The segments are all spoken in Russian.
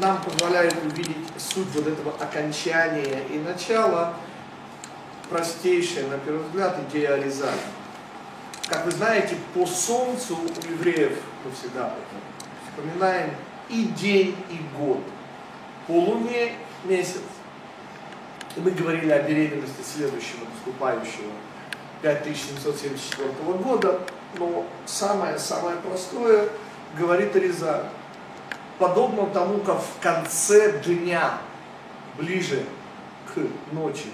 нам позволяет увидеть суть вот этого окончания и начала, простейшая, на первый взгляд, идея Аризали. Как вы знаете, по солнцу у евреев, мы всегда вспоминаем и день, и год. По луне месяц. И мы говорили о беременности следующего наступающего 5774 года, но самое-самое простое говорит Аризаль. Подобно тому, как в конце дня, ближе к ночи,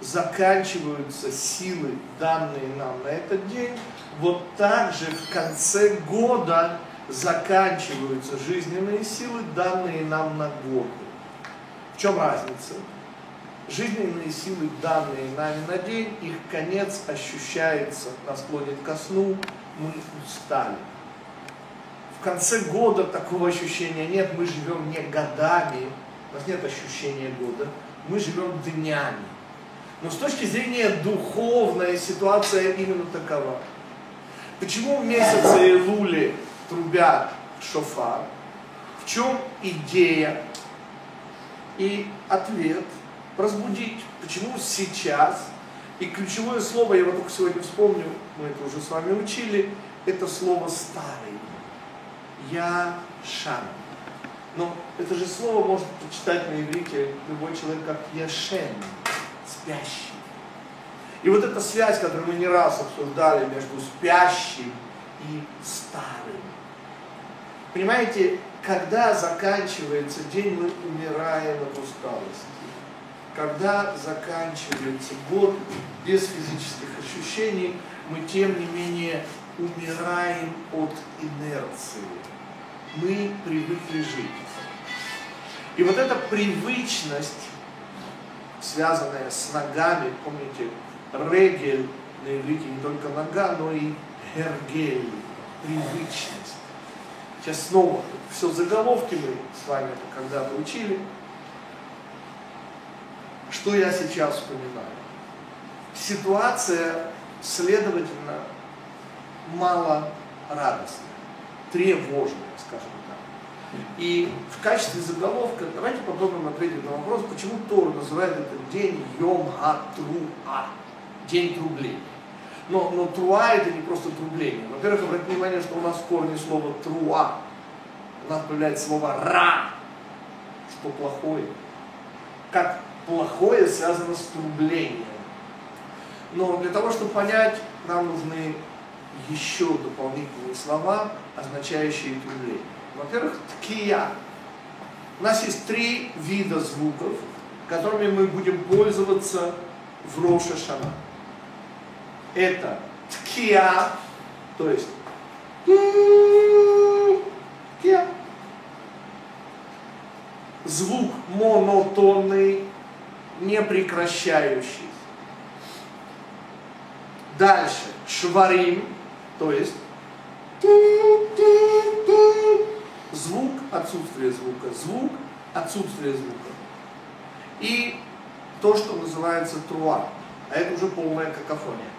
заканчиваются силы, данные нам на этот день, вот так же в конце года заканчиваются жизненные силы, данные нам на год. В чем разница? Жизненные силы, данные нами на день, их конец ощущается, нас клонит ко сну, мы устали. В конце года такого ощущения нет, мы живем не годами, у нас нет ощущения года, мы живем днями. Но с точки зрения духовной ситуация именно такова. Почему в месяце Илули трубят шофар? В чем идея и ответ? Разбудить. Почему сейчас? И ключевое слово, я его только сегодня вспомню, мы это уже с вами учили, это слово старый. Я шан. Но это же слово может прочитать на иврите любой человек как яшен спящий. И вот эта связь, которую мы не раз обсуждали между спящим и старым. Понимаете, когда заканчивается день, мы умираем от усталости. Когда заканчивается год без физических ощущений, мы тем не менее умираем от инерции. Мы привыкли жить. И вот эта привычность связанная с ногами, помните, регель на иврите не только нога, но и гергель, привычность. Сейчас снова все заголовки мы с вами когда-то учили. Что я сейчас вспоминаю? Ситуация, следовательно, мало радостная, тревожная, скажем и в качестве заголовка давайте попробуем ответить на вопрос, почему Тор называет этот день Йом Ха-Труа, день трубления. Но, но труа это не просто трубление. Во-первых, обратите внимание, что у нас в корне слова труа. У нас появляется слово ра, что плохое. Как плохое связано с трублением. Но для того, чтобы понять, нам нужны еще дополнительные слова, означающие трубление. Во-первых, ткия. У нас есть три вида звуков, которыми мы будем пользоваться в Роша Шана. Это ткия, то есть ткия. Звук монотонный, не прекращающийся. Дальше шварим, то есть звук, отсутствие звука, звук, отсутствие звука. И то, что называется труа, а это уже полная какофония.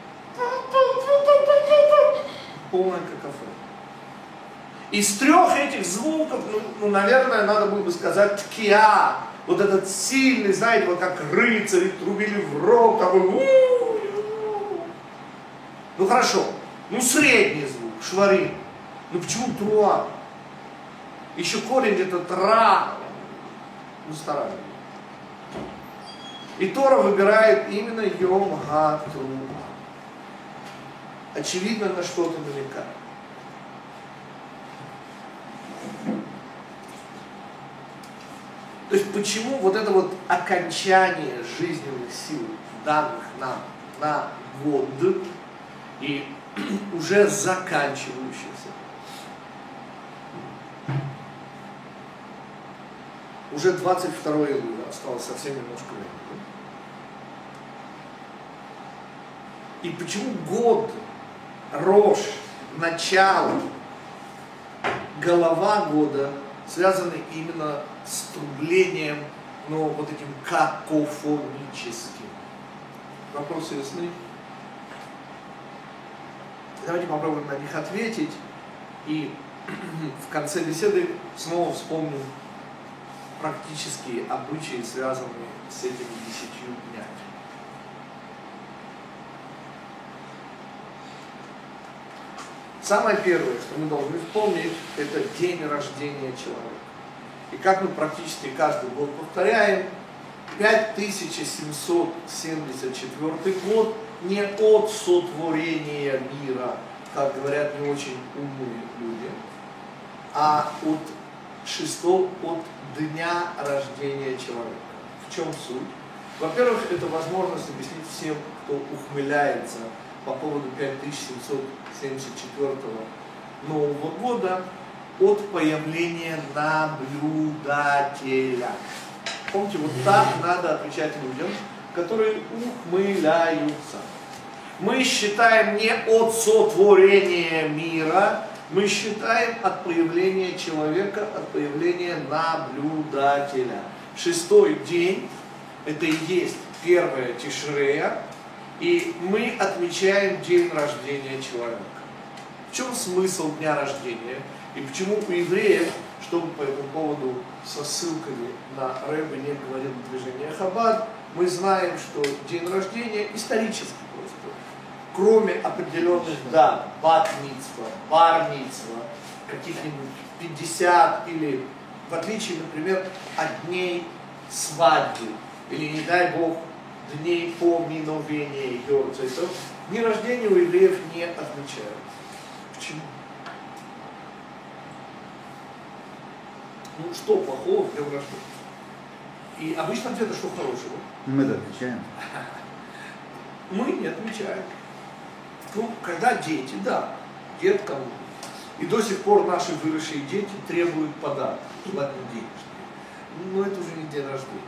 Полная какофония. Из трех этих звуков, ну, ну, наверное, надо было бы сказать ткия, вот этот сильный, знаете, вот как рыцари трубили в рог, такой Ну хорошо, ну средний звук, шварин. Ну почему труа? Еще корень это тра, ну старая. И Тора выбирает именно Йом Гатру. Очевидно, на что-то намекает. То есть почему вот это вот окончание жизненных сил, данных нам на год и уже заканчивающийся, Уже 22 июля, осталось совсем немножко времени. И почему год, рожь, начало, голова года связаны именно с трублением, но вот этим какофоническим. Вопросы ясны? Давайте попробуем на них ответить. И в конце беседы снова вспомним практические обычаи, связанные с этими десятью днями. Самое первое, что мы должны вспомнить, это день рождения человека. И как мы практически каждый год повторяем, 5774 год не от сотворения мира, как говорят не очень умные люди, а от шестого, от дня рождения человека. В чем суть? Во-первых, это возможность объяснить всем, кто ухмыляется по поводу 5774 Нового года от появления наблюдателя. Помните, вот так надо отвечать людям, которые ухмыляются. Мы считаем не от сотворения мира, мы считаем от появления человека, от появления наблюдателя. Шестой день, это и есть первая Тишрея, и мы отмечаем день рождения человека. В чем смысл дня рождения? И почему у евреев, чтобы по этому поводу со ссылками на Рэбе не говорил движение Хабад, мы знаем, что день рождения исторически просто. Кроме определенных дат, бат-митсва, каких-нибудь 50 или, в отличие, например, от дней свадьбы, или, не дай Бог, дней поминовения Йорцайсов, дни рождения у евреев не отмечают. Почему? Ну, что плохого в днем рождения? И обычно ответ, что хорошего? Мы это отвечаем. Мы не отмечаем. Ну, когда дети, да, деткам. И до сих пор наши выросшие дети требуют подарок, желательно денежные. Но это уже не день рождения.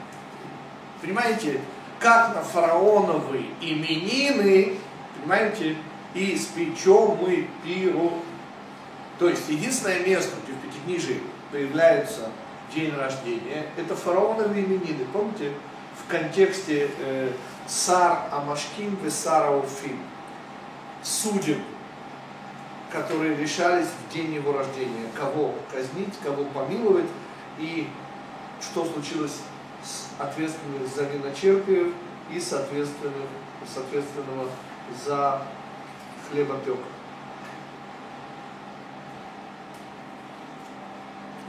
Понимаете, как на фараоновые именины, понимаете, и испечем мы пиру. То есть единственное место, где в Пятикнижии появляется день рождения, это фараоновые именины. Помните, в контексте э, Сар Амашким и Сара судеб, которые решались в день его рождения, кого казнить, кого помиловать, и что случилось с ответственных за виночерпиев и соответственных, соответственного за хлеботека.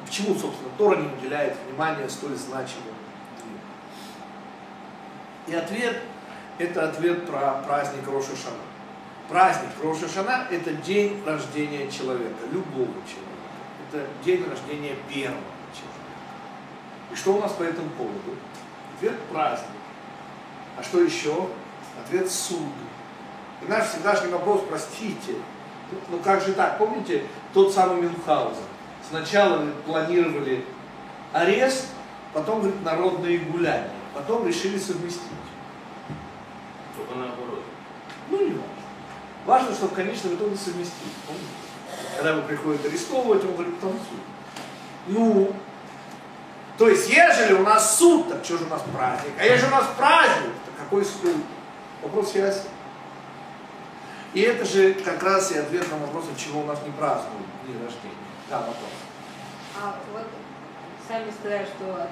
Почему, собственно, Тора не уделяет внимания столь значимым? И ответ – это ответ про праздник Роша Шана. Праздник Роша Шана – это день рождения человека, любого человека. Это день рождения первого человека. И что у нас по этому поводу? Ответ – праздник. А что еще? Ответ – суд. И наш всегдашний вопрос, простите, ну как же так? Помните тот самый Мюнхгаузен? Сначала планировали арест, потом говорит, народные гуляния. Потом решили совместить. Только наоборот. Ну, не важно. Важно, что в конечном итоге совместить. Помните? Когда его приходят арестовывать, он говорит, танцуй. Ну, то есть, ежели у нас суд, так что же у нас праздник? А ежели у нас праздник, так какой суд? Вопрос связи. И это же как раз и ответ на вопрос, чего у нас не празднуют дни рождения. Да, вопрос. А вот сами сказали, что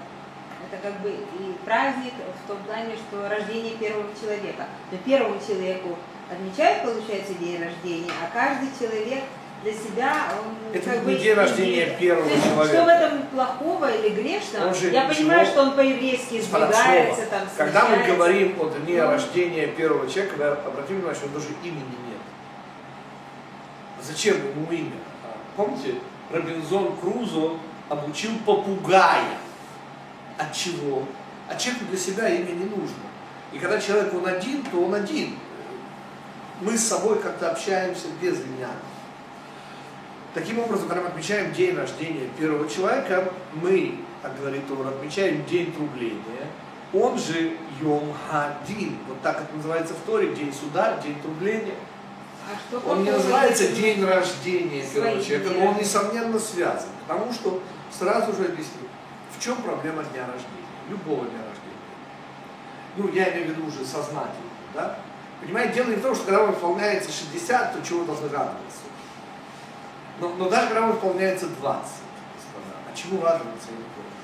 это как бы и праздник в том плане, что рождение первого человека. Но первому человеку отмечают, получается, день рождения, а каждый человек для себя, он Это как не бы день рождения идея. первого То есть, человека. Что в этом плохого или грешного? Он же Я ничего- понимаю, что он по-еврейски избегается, там, Когда мы смещается. говорим о дне Ну. рождения первого человека, вы обратите внимание, что даже имени нет. Зачем ему имя? Помните, Робинзон Крузо обучил попугая. От чего? А человеку для себя имя не нужно. И когда человек он один, то он один. Мы с собой как-то общаемся без меня. Таким образом, когда мы отмечаем день рождения первого человека, мы, как говорит Тора, отмечаем день трубления, он же Йом Хадин. Вот так это называется в Торе, день суда, день трубления. А Он не называется день рождения человека, дни но он несомненно связан. Потому что сразу же объясню, в чем проблема дня рождения, любого дня рождения. Ну, я имею в виду уже сознательно, да? Понимаете, дело не в том, что когда вам исполняется 60, то чего должны радоваться. Но, но даже когда вам исполняется 20, господа, а чему радоваться я не понял.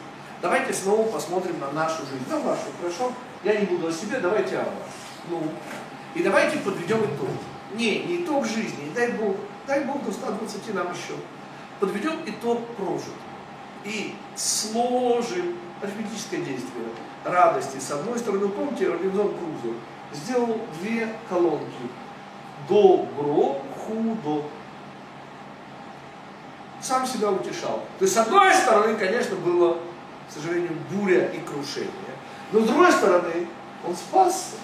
Давайте снова посмотрим на нашу жизнь, на вашу, хорошо? Я не буду о себе, давайте о вас. Ну, и давайте подведем итог. Не, не итог жизни, дай Бог, дай Бог до 120 нам еще. Подведем итог прожит. И сложим арифметическое действие радости. С одной стороны, помните, Робинзон Крузо сделал две колонки. Добро, худо. Сам себя утешал. То есть, с одной стороны, конечно, было, к сожалению, буря и крушение. Но с другой стороны, он спасся.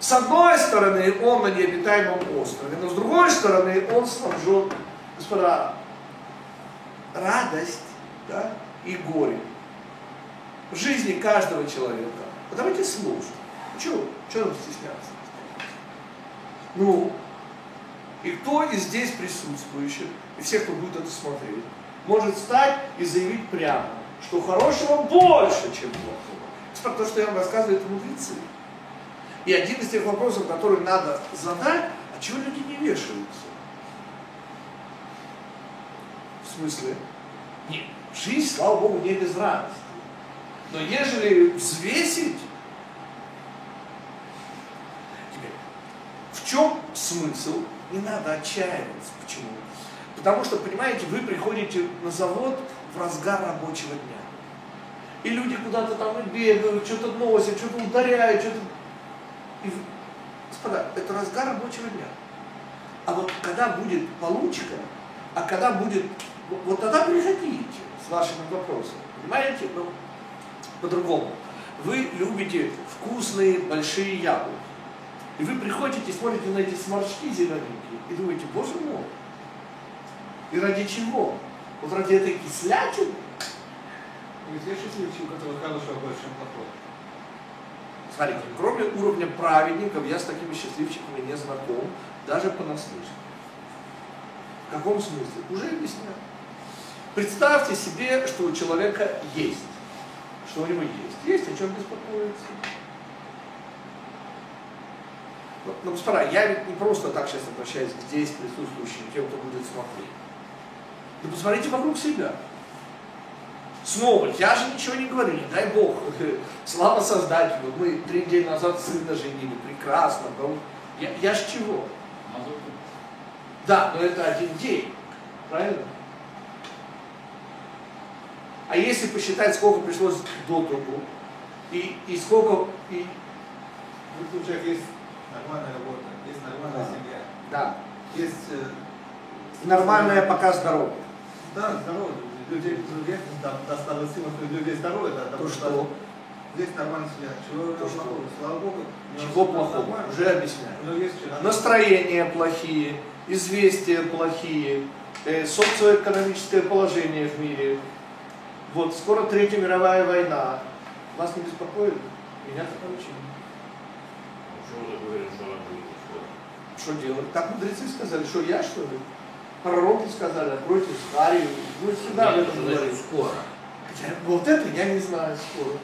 С одной стороны, он на необитаемом острове, но с другой стороны, он снабжен, господа, радость да, и горе в жизни каждого человека. Вот давайте слушать. Чего? Чего нам стесняться? Ну, и кто из здесь присутствующих, и всех, кто будет это смотреть, может встать и заявить прямо, что хорошего больше, чем плохого. То, что я вам рассказываю, это мудрецы. И один из тех вопросов, который надо задать, а чего люди не вешаются? В смысле? Нет, жизнь, слава Богу, не без радости. Но ежели взвесить, теперь, в чем смысл? Не надо отчаиваться. Почему? Потому что, понимаете, вы приходите на завод в разгар рабочего дня. И люди куда-то там и бегают, что-то носят, что-то ударяют, что-то и, господа, это разгар рабочего дня. А вот когда будет получка, а когда будет, вот тогда приходите с вашими вопросами. Понимаете? Ну, по-другому. Вы любите вкусные большие яблоки. И вы приходите, смотрите на эти сморчки зелененькие и думаете, боже мой, и ради чего? Вот ради этой кислятины? Ведь есть случаи, у которых хорошего больше, чем плохого. Смотрите, кроме уровня праведников, я с такими счастливчиками не знаком, даже понаслышке. В каком смысле? Уже объясняю. Представьте себе, что у человека есть. Что у него есть. Есть о чем беспокоиться. Но, но, господа, я ведь не просто так сейчас обращаюсь к здесь присутствующим, тем, кто будет смотреть. Да посмотрите вокруг себя. Снова, я же ничего не говорю, не дай Бог, слава Создателю, мы три дня назад сына женили, прекрасно, но я, я ж чего? Да, но это один день, правильно? А если посчитать, сколько пришлось до трубу, и, и сколько, и... В двух случаях есть нормальная работа, есть нормальная Да. семья, Да, есть... э, нормальная пока здоровье. Да, здоровье. Людей, есть там досталось сила, что людей здоровье, да, То потому что? Здесь нормальная семья. Чего То что? Слава Богу. Чего плохого? нормально. Уже объясняю. У него есть что. Настроения плохие, известия плохие, э, социоэкономическое положение в мире. Вот, скоро Третья мировая война. Вас не беспокоит? Меня так очень. Почему ты говоришь, что она будет? Что делать? Так мудрецы сказали, что я что ли? Пророки сказали, откройте Харию. Вы всегда об этом значит говорите. скоро? Хотя Вот это я не знаю скоро.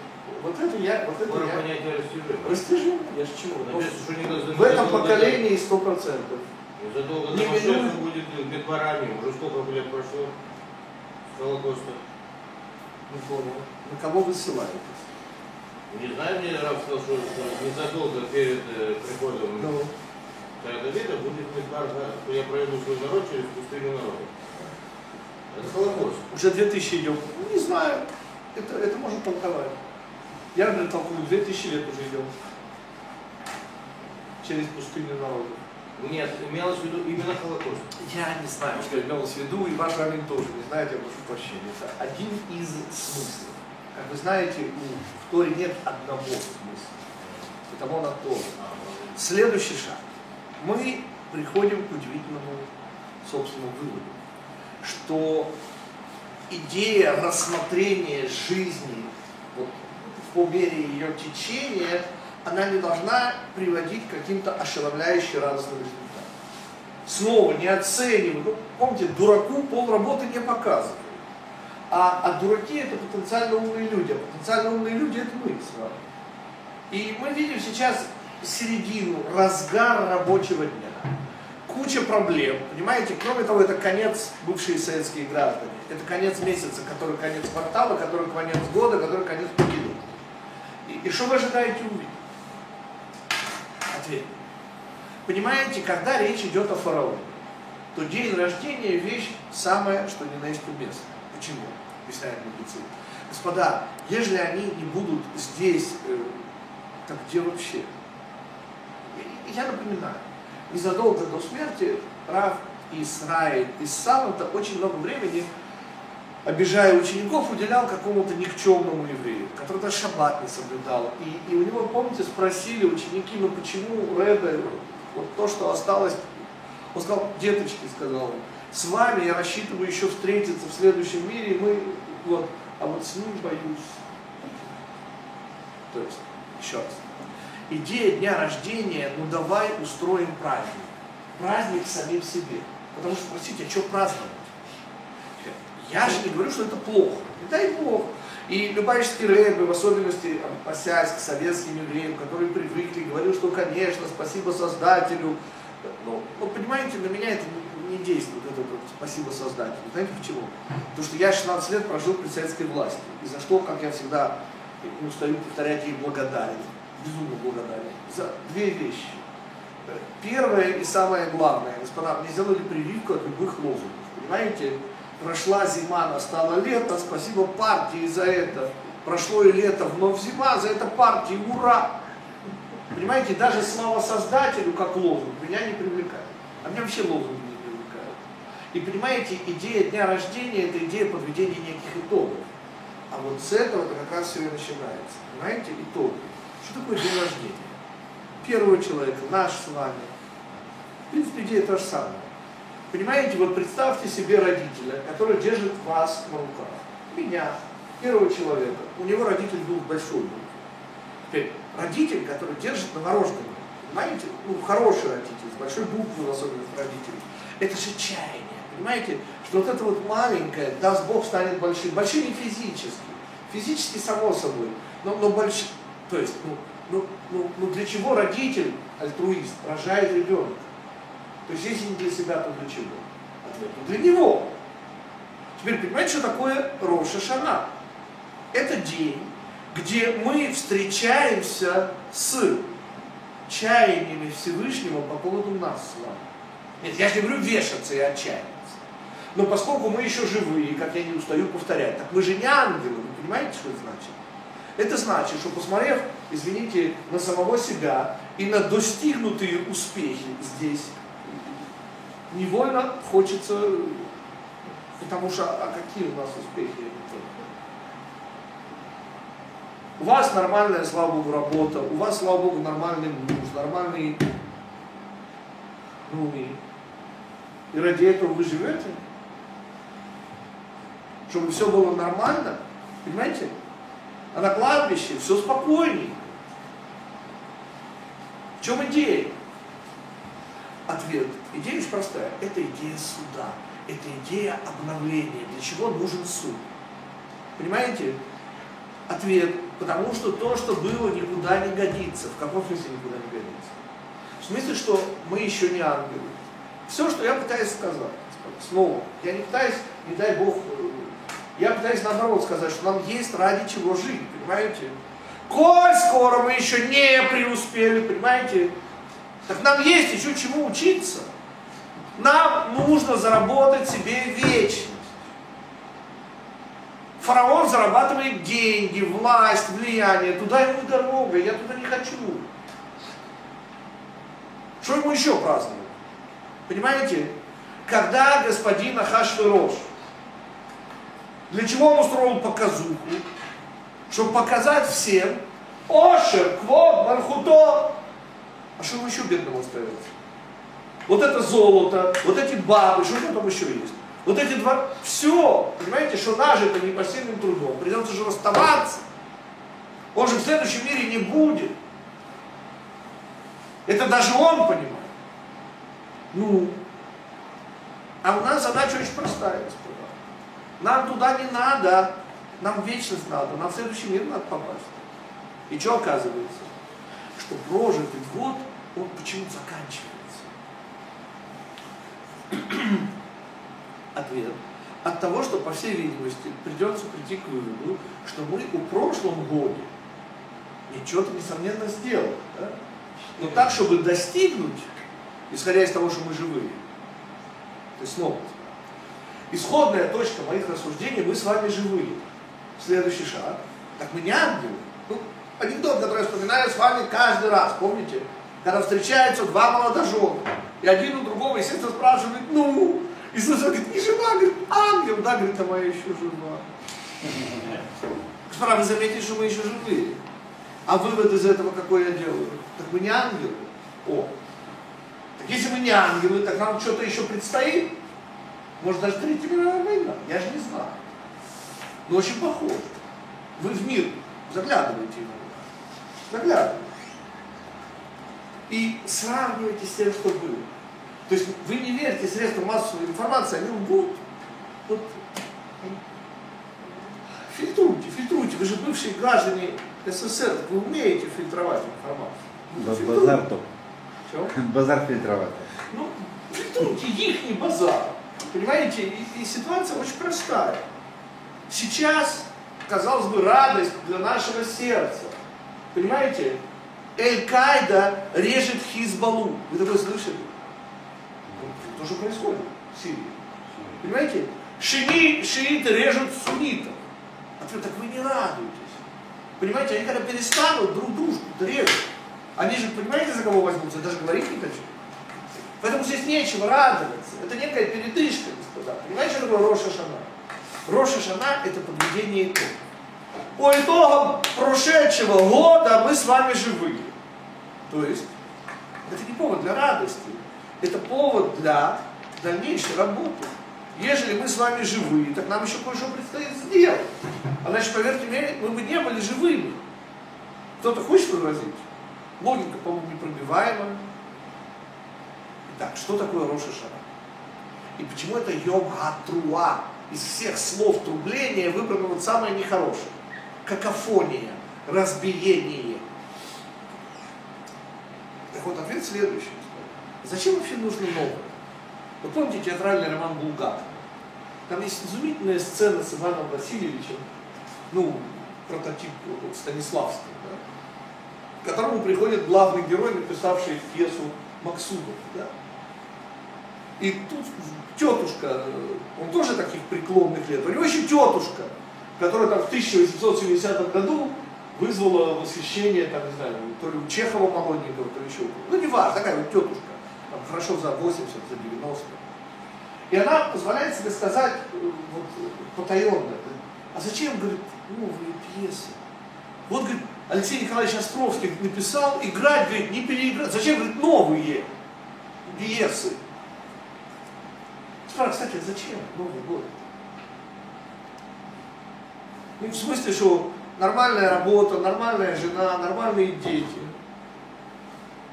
Вот это я, вот это Скоро я. понятие растяжимо. Растяжим, я ж чего? Что не В этом поколении сто процентов. Задолго Не до минует. будет бедворами. Уже сколько лет прошло с Холокоста. Не понял. На кого вы ссылаетесь? Не знаю, мне Раб сказал, что, что незадолго перед э, приходом Ну, царя Давида будет Медбар, что я проведу свой народ через пустыню народа. Это Холокост. уже 2000 идем. Ну, не знаю. Это, это можно толковать. Я, например, толкую, 2000 лет уже идем. Через пустыню народа. Нет, имелось в виду именно Холокост. Я не знаю, что имелось в виду, и ваш равен тоже не знает, я прошу прощения. Это один из смыслов. Как вы знаете, у- в Торе нет одного смысла. Потому на Торе. Следующий шаг. Мы приходим к удивительному собственному выводу, что идея рассмотрения жизни вот, по мере ее течения, она не должна приводить к каким-то ошеломляющим радостным результатам. Снова не оцениваем. Ну, помните, дураку пол работы не показывают. А, а дураки это потенциально умные люди, а потенциально умные люди это мы с вами. И мы видим сейчас середину, разгар рабочего дня. куча проблем, понимаете? Кроме того, это конец бывшие советские граждане. Это конец месяца, который конец квартала, который конец года, который конец покидут. И, и что вы ожидаете увидеть? Ответ. Понимаете, когда речь идет о фараоне, то день рождения вещь самая, что ни на есть уместная. Почему? Объясняет мудрецы. Господа, если они не будут здесь, э, так где вообще? Я, напоминаю, незадолго до смерти Рав Исраиль из Саланта очень много времени, обижая учеников, уделял какому-то никчемному еврею, который даже шаббат не соблюдал. И, и у него, помните, спросили ученики, ну почему Рэбе, вот то, что осталось, он сказал, деточки, сказал он, с вами я рассчитываю еще встретиться в следующем мире, и мы, вот, а вот с ним боюсь. То есть, еще раз, идея дня рождения, ну давай устроим праздник. Праздник самим себе. Потому что, спросите, а что праздновать? Я же не говорю, что это плохо. Не дай Бог. И Любавичский рэбе, в особенности относясь к советским евреям, которые привыкли, говорил, что, конечно, спасибо Создателю. Ну, ну понимаете, на меня это не, действует, это спасибо Создателю. Знаете почему? Потому что я 16 лет прожил при советской власти. И за что, как я всегда не устаю повторять, ей благодарен. Безумно благодарен. За две вещи. Первое и самое главное, господа, мне сделали прививку от любых лозунгов. Понимаете? Прошла зима, настало лето, спасибо партии за это. Прошло и лето, вновь зима, за это партии, ура! Понимаете, даже слава Создателю как лозунг меня не привлекает. А меня вообще лозунги не привлекают. И понимаете, идея дня рождения – это идея подведения неких итогов. А вот с этого-то как раз все и начинается. Понимаете, итоги. Что такое день рождения? Первого человека, наш с вами. В принципе, идея та же самая. Понимаете, вот представьте себе родителя, который держит вас на руках. Меня, первого человека. У него родитель был большой был. Теперь, родитель, который держит новорожденного. Понимаете? Ну, хороший родитель, с большой буквы, особенно родителей. Это же чаяние. Понимаете, что вот это вот маленькое, даст Бог, станет большим. Большим не физически. Физически, само собой. Но, но большим. То есть, ну, ну, ну, ну для чего родитель, альтруист, рожает ребенка? То есть если не для себя, то для чего? Ответ для него. Теперь понимаете, что такое Роша Шана? Это день, где мы встречаемся с чаяниями Всевышнего по поводу нас с вами. Нет, я же не говорю вешаться и отчаиваться. Но поскольку мы еще живые, как я не устаю повторять, так мы же не ангелы, вы понимаете, что это значит? Это значит, что посмотрев, извините, на самого себя и на достигнутые успехи здесь, невольно хочется, потому что, а какие у нас успехи? У вас нормальная, слава Богу, работа, у вас, слава Богу, нормальный муж, нормальный, ну и, и ради этого вы живете? Чтобы все было нормально, понимаете? А на кладбище все спокойнее. В чем идея? Ответ. Идея очень простая. Это идея суда. Это идея обновления. Для чего нужен суд? Понимаете? Ответ. Потому что то, что было, никуда не годится. В каком смысле никуда не годится? В смысле, что мы еще не ангелы. Все, что я пытаюсь сказать, снова, я не пытаюсь, не дай Бог, я пытаюсь наоборот сказать, что нам есть ради чего жить, понимаете? Коль скоро мы еще не преуспели, понимаете? Так нам есть еще чему учиться. Нам нужно заработать себе вечность. Фараон зарабатывает деньги, власть, влияние. Туда ему дорога, я туда не хочу. Что ему еще праздновать? Понимаете? Когда господин Ахашвирош, для чего он устроил показуху? Чтобы показать всем, Ошер, Квод, Мархуто, а что ему еще бедному остается? Вот это золото, вот эти бабы, что там еще есть? Вот эти два, все, понимаете, что нажито непосильным трудом, придется же расставаться. Он же в следующем мире не будет. Это даже он понимает. Ну, а у нас задача очень простая. Нам туда не надо, нам вечность надо, нам в следующий мир надо попасть. И что оказывается? Что прожитый год, он почему-то заканчивается. Ответ. От того, что, по всей видимости, придется прийти к выводу, что мы у прошлом годе ничего-то, несомненно, сделали. Да? Но так, чтобы достигнуть, исходя из того, что мы живые, то есть снова, исходная точка моих рассуждений, мы с вами живые. Следующий шаг. Так мы не ангелы. Ну, анекдот, который я вспоминаю с вами каждый раз, помните? Когда встречаются два молодожена, и один у другого, естественно, спрашивает, ну, и слышит, говорит, не жива, говорит, ангел, да, говорит, а моя еще жива. Господа, вы заметите, что мы еще живые. А вывод из этого какой я делаю? Так мы не ангелы. О, так если мы не ангелы, так нам что-то еще предстоит. Может даже Третья мировая война, я же не знаю. Но очень похоже. Вы в мир заглядываете иногда. Заглядываете. И сравнивайте с тем, что было. То есть вы не верите средствам массовой информации, они лгут. Вот. Фильтруйте, фильтруйте. Вы же бывшие граждане СССР, вы умеете фильтровать информацию. Базар то. Чего? Базар фильтровать. Ну, фильтруйте их не базар. Понимаете, и, и ситуация очень простая. Сейчас, казалось бы, радость для нашего сердца. Понимаете, Эль-Каида режет Хизбалу. Вы такое слышали? Ну, То, что происходит в Сирии. Понимаете? Шини, шииты режут суннитов. Ответ, так вы не радуетесь. Понимаете, они когда перестанут друг дружку режут, они же, понимаете, за кого возьмутся? Я даже говорить не хочу. Поэтому здесь нечего радоваться. Это некая передышка, господа. Понимаете, что такое Роша Шана? Роша Шана – это подведение итогов. По итогам прошедшего года мы с вами живы. То есть, это не повод для радости, это повод для дальнейшей работы. Ежели мы с вами живы, так нам еще кое-что предстоит сделать. А значит, поверьте мне, мы бы не были живыми. Кто-то хочет возразить? Логика, по-моему, непробиваемая. Итак, что такое Роша Шана? И почему это Йом Атруа? Из всех слов трубления выбрано вот самое нехорошее. Какофония, разбиение. Так вот, ответ следующий. Зачем вообще нужно новое? Вы помните театральный роман Булгакова? Там есть изумительная сцена с Иваном Васильевичем, ну, прототип Станиславского, да? к которому приходит главный герой, написавший пьесу Максудов. Да? И тут тетушка, он тоже таких преклонных лет, у него еще тетушка, которая там в 1870 году вызвала восхищение, там, не знаю, то ли у Чехова молоденького, то ли еще. Ну, не важно, такая вот тетушка, там, хорошо за 80, за 90. И она позволяет себе сказать вот, потаенно, а зачем, говорит, новые пьесы? Вот, говорит, Алексей Николаевич Островский написал, играть, говорит, не переиграть. Зачем, говорит, новые пьесы? Спрашиваю, кстати, а зачем Новый год? Ну, в смысле, что нормальная работа, нормальная жена, нормальные дети.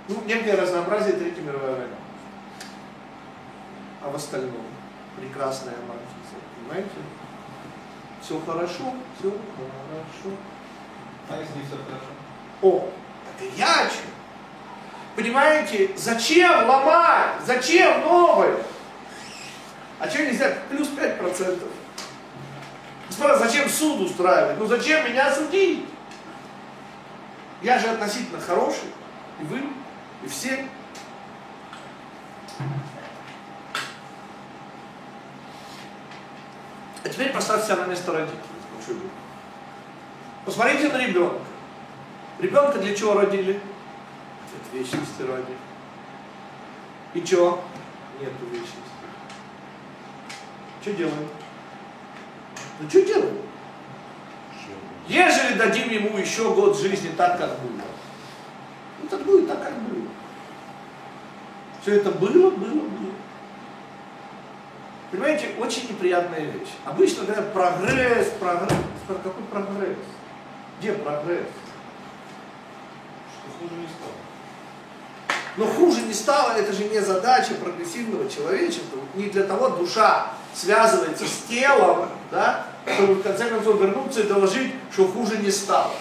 Ну, некое разнообразие Третьей мировой войны. А в остальном прекрасная маркиза. Понимаете? Все хорошо, все хорошо. А если не все хорошо? О, так и я о чем? Понимаете, зачем ломать? Зачем новое? А что нельзя? Плюс 5%. Господа, зачем суд устраивать? Ну зачем меня судить? Я же относительно хороший. И вы, и все. А теперь поставьте себя на место родителей. Посмотрите на ребенка. Ребенка для чего родили? От вечности ради. И что? Нету вечности. Что делаем? Ну что делаем? Ежели дадим ему еще год жизни так, как было. Ну так будет так, как было. Все это было, было, было. Понимаете, очень неприятная вещь. Обычно говорят прогресс, прогресс. Какой прогресс? Где прогресс? Что хуже не стало. Но хуже не стало, это же не задача прогрессивного человечества. Не для того душа связывается с телом, да, чтобы в конце концов вернуться и доложить, что хуже не стало.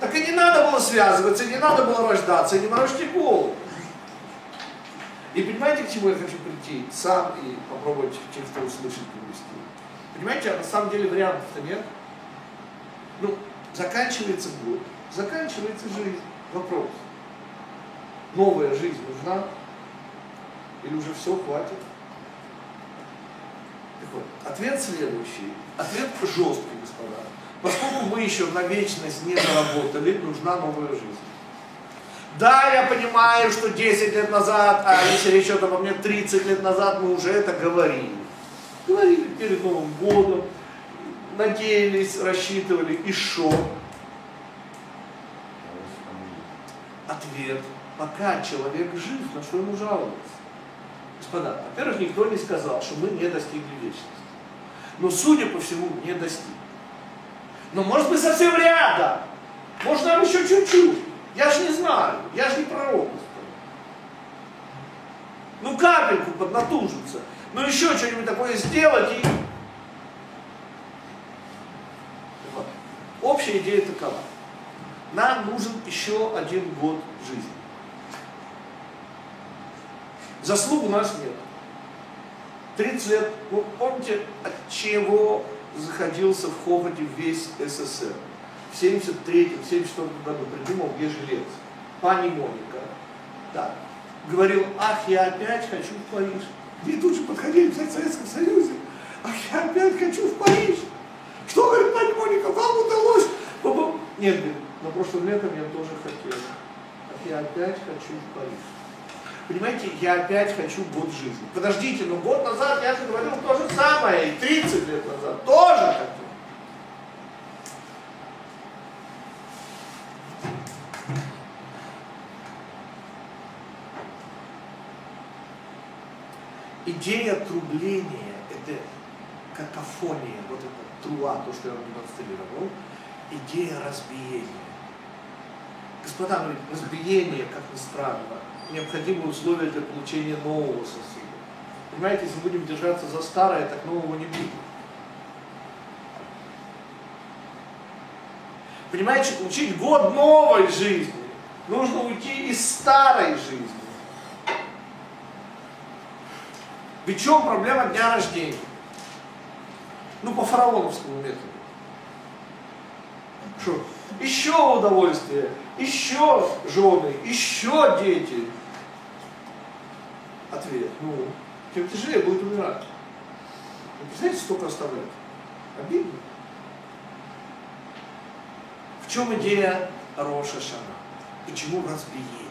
Так и не надо было связываться, не надо было рождаться, не морочьте голову. И понимаете, к чему я хочу прийти? Сам и попробовать тем, кто услышит, привести. Понимаете, а на самом деле вариантов-то нет. Ну, заканчивается год, заканчивается жизнь. Вопрос. Новая жизнь нужна? Или уже все, хватит? Так вот, ответ следующий. Ответ жесткий, господа. Поскольку мы еще на вечность не заработали, нужна новая жизнь. Да, я понимаю, что 10 лет назад, а если речь идет обо мне 30 лет назад, мы уже это говорили. Говорили перед Новым годом, надеялись, рассчитывали, и что? Ответ. Пока человек жив, на что ему жаловаться? Господа, во-первых, никто не сказал, что мы не достигли вечности. Но, судя по всему, не достигли. Но, может быть, совсем рядом. Может, нам еще чуть-чуть. Я же не знаю, я же не пророк. Ну, капельку поднатужиться. Ну, еще что-нибудь такое сделать и... Вот. Общая идея такова. Нам нужен еще один год жизни. Заслуг у нас нет. 30 лет, вы помните, от чего заходился в хохоте весь СССР? В 73-74 году придумал Ежелец. Пани Моника. Да. Говорил, ах, я опять хочу в Париж. И тут же подходили в Советском Союзе. Ах, я опять хочу в Париж. Что, говорит, пани Моника, вам удалось? Нет, говорит, на прошлом летом я тоже хотел. Ах, я опять хочу в Париж. Понимаете, я опять хочу год жизни. Подождите, но год назад я же говорил то же самое, и 30 лет назад тоже хотел. Идея трубления, это какофония, вот это труа, то, что я вам демонстрировал, идея разбиения. Господа, ну разбиение, как ни странно, необходимое условие для получения нового сосуда. Понимаете, если будем держаться за старое, так нового не будет. Понимаете, получить год новой жизни, нужно уйти из старой жизни. Ведь в чем проблема дня рождения? Ну, по фараоновскому методу. Что? Еще удовольствие, еще жены, еще дети. Ответ. Ну, тем тяжелее будет умирать. Вы представляете, сколько оставляют? Обидно. В чем идея Роша Шана? Почему разбиение?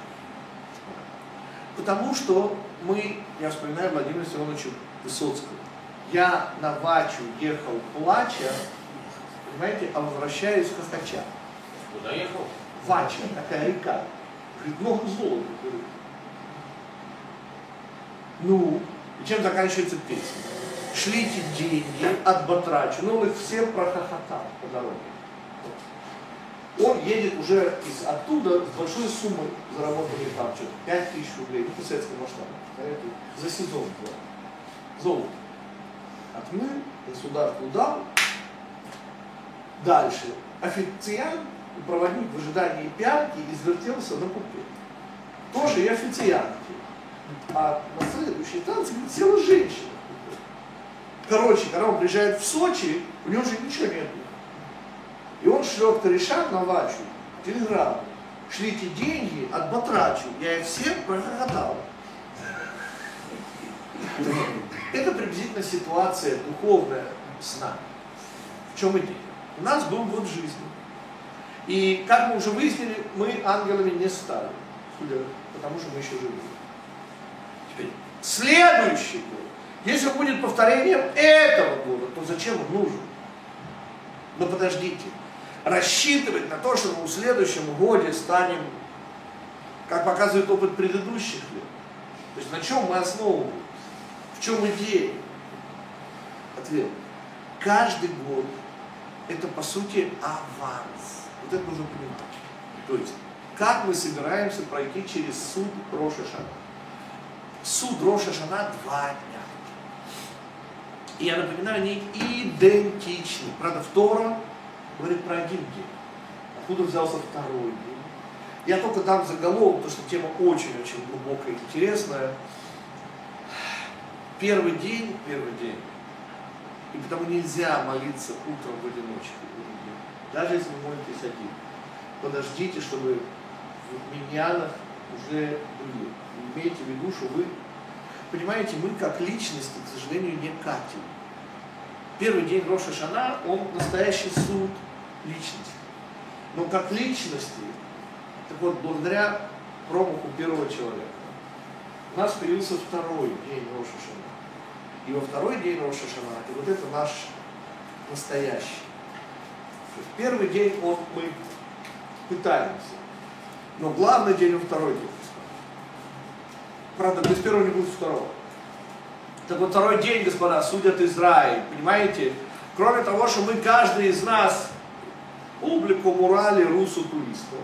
Потому что мы, я вспоминаю Владимира Семеновича Высоцкого. Я на Вачу ехал плача, понимаете, а возвращаюсь хохоча. Куда ехал? Вача, такая река. Говорит, много золота. Говорит. Ну, и чем заканчивается песня? Шлите деньги от Батрачу. Ну, он их все прохохотал по дороге. Он едет уже из оттуда с большой суммой, заработанной там что-то, 5 тысяч рублей, ну, по советскому масштабу, за сезон. Да. Золото. Отмыл, государству дал. Дальше. Официант, проводник в ожидании пьянки извертелся на купе. Тоже и официантки. А на следующей станции села женщина. Короче, когда он приезжает в Сочи, у него уже ничего нет. И он шлет корешам на Вачу телеграмму. Шлите деньги от Батрачу. Я их всех прохохотал. Это приблизительно ситуация духовная с нами. В чем идея? У нас был год жизни. И, как мы уже выяснили, мы ангелами не стали. Потому что мы еще живы. Теперь, следующий год. Если будет повторением этого года, то зачем он нужен? Но подождите, рассчитывать на то, что мы в следующем годе станем, как показывает опыт предыдущих лет. То есть на чем мы основываемся? В чем идея? Ответ. Каждый год это по сути аванс. Вот это нужно понимать. То есть, как мы собираемся пройти через суд Роша Шана. Суд Роша Шана два дня. И я напоминаю, они идентичны. Правда, Тора говорит про один день. Откуда взялся второй день? Я только дам заголовок, потому что тема очень-очень глубокая и интересная. первый день, первый день, и потому нельзя молиться утром в одиночку. Даже если вы молитесь один. Подождите, чтобы в миньянах уже были. Имейте в виду, что вы, понимаете, мы как личности, к сожалению, не катим. Первый день Роша Шана, он настоящий суд личности. Но как личности, так вот, благодаря промаху первого человека, у нас появился второй день Роша Шана. И во второй день Роша Шана, и вот это наш настоящий. То есть первый день он, мы пытаемся. Но главный день он второй день. Правда, без первого не будет второго. Так вот второй день, господа, судят Израиль. Понимаете? Кроме того, что мы, каждый из нас, публику мурали русу туристов.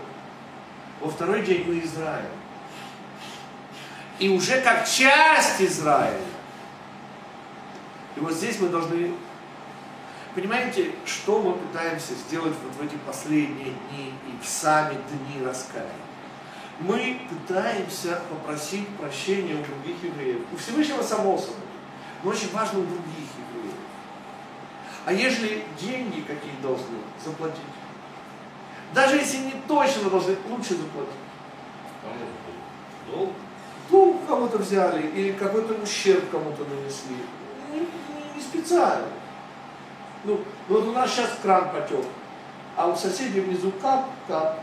Во второй день мы Израиль. И уже как часть Израиля. И вот здесь мы должны Понимаете, что мы пытаемся сделать вот в эти последние дни и в сами дни раскаяния? Мы пытаемся попросить прощения у других евреев. У Всевышнего само собой. Но очень важно у других евреев. А если деньги какие должны заплатить? Даже если не точно должны, лучше заплатить. Долг? Долг кому-то взяли или какой-то ущерб кому-то нанесли. Не, не, специально. Ну, вот у нас сейчас кран потек, а у соседей внизу кап, кап.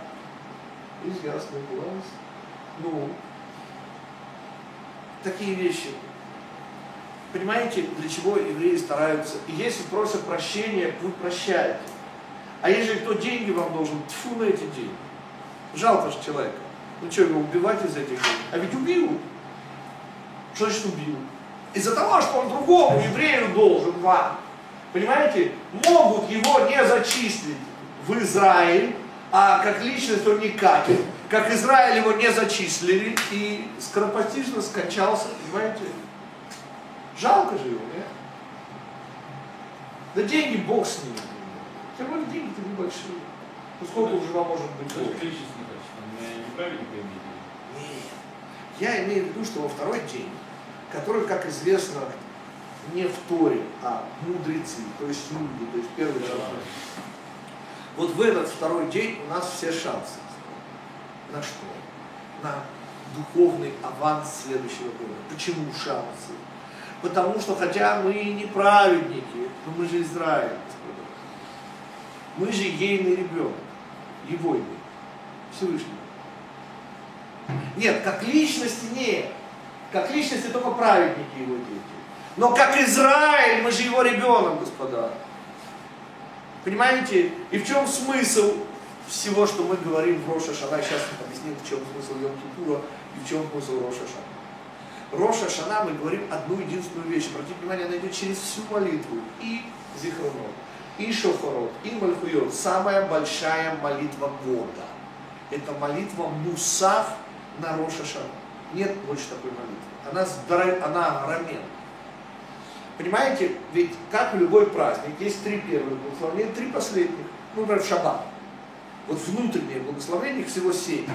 Из ясный глаз. Ну, такие вещи. Понимаете, для чего евреи стараются? И если просят прощения, вы прощаете. А если кто деньги вам должен, тьфу на эти деньги. Жалко же человека. Ну что, его убивать из этих денег? А ведь убил. Что значит убил? Из-за того, что он другому еврею должен вам. Понимаете, могут его не зачислить в Израиль, а как личность он не катит. Как Израиль его не зачислили и скоропостижно скончался, понимаете? Жалко же его, нет? Да деньги Бог с ними. Тем более деньги-то небольшие. Ну сколько уже вам может быть Даже Бог? количественное качество. Не правильно имеете? Нет. Я имею в виду, что во второй день, который, как известно, не в Торе, а мудрецы, то есть люди, то есть первый человек. Вот в этот второй день у нас все шансы. На что? На духовный аванс следующего года. Почему шансы? Потому что хотя мы и не праведники, но мы же Израиль. Мы же ейный ребенок, его Всевышний. Нет, как личности нет. Как личности только праведники его дети. Но как Израиль, мы же его ребенок, господа. Понимаете? И в чем смысл всего, что мы говорим в Роша Шана? Сейчас объясним, в чем смысл Йом Кипура и в чем смысл Роша Шана. Роша Шана мы говорим одну единственную вещь. Обратите внимание, она идет через всю молитву. И Зихронот, и Шофарот, и Мальхуйот. Самая большая молитва года. Это молитва Мусав на Роша Шана. Нет больше такой молитвы. Она, она огроменна. Понимаете, ведь как любой праздник, есть три первых благословения, три последних. Ну, например, шаббат. Вот внутреннее благословение, их всего семь.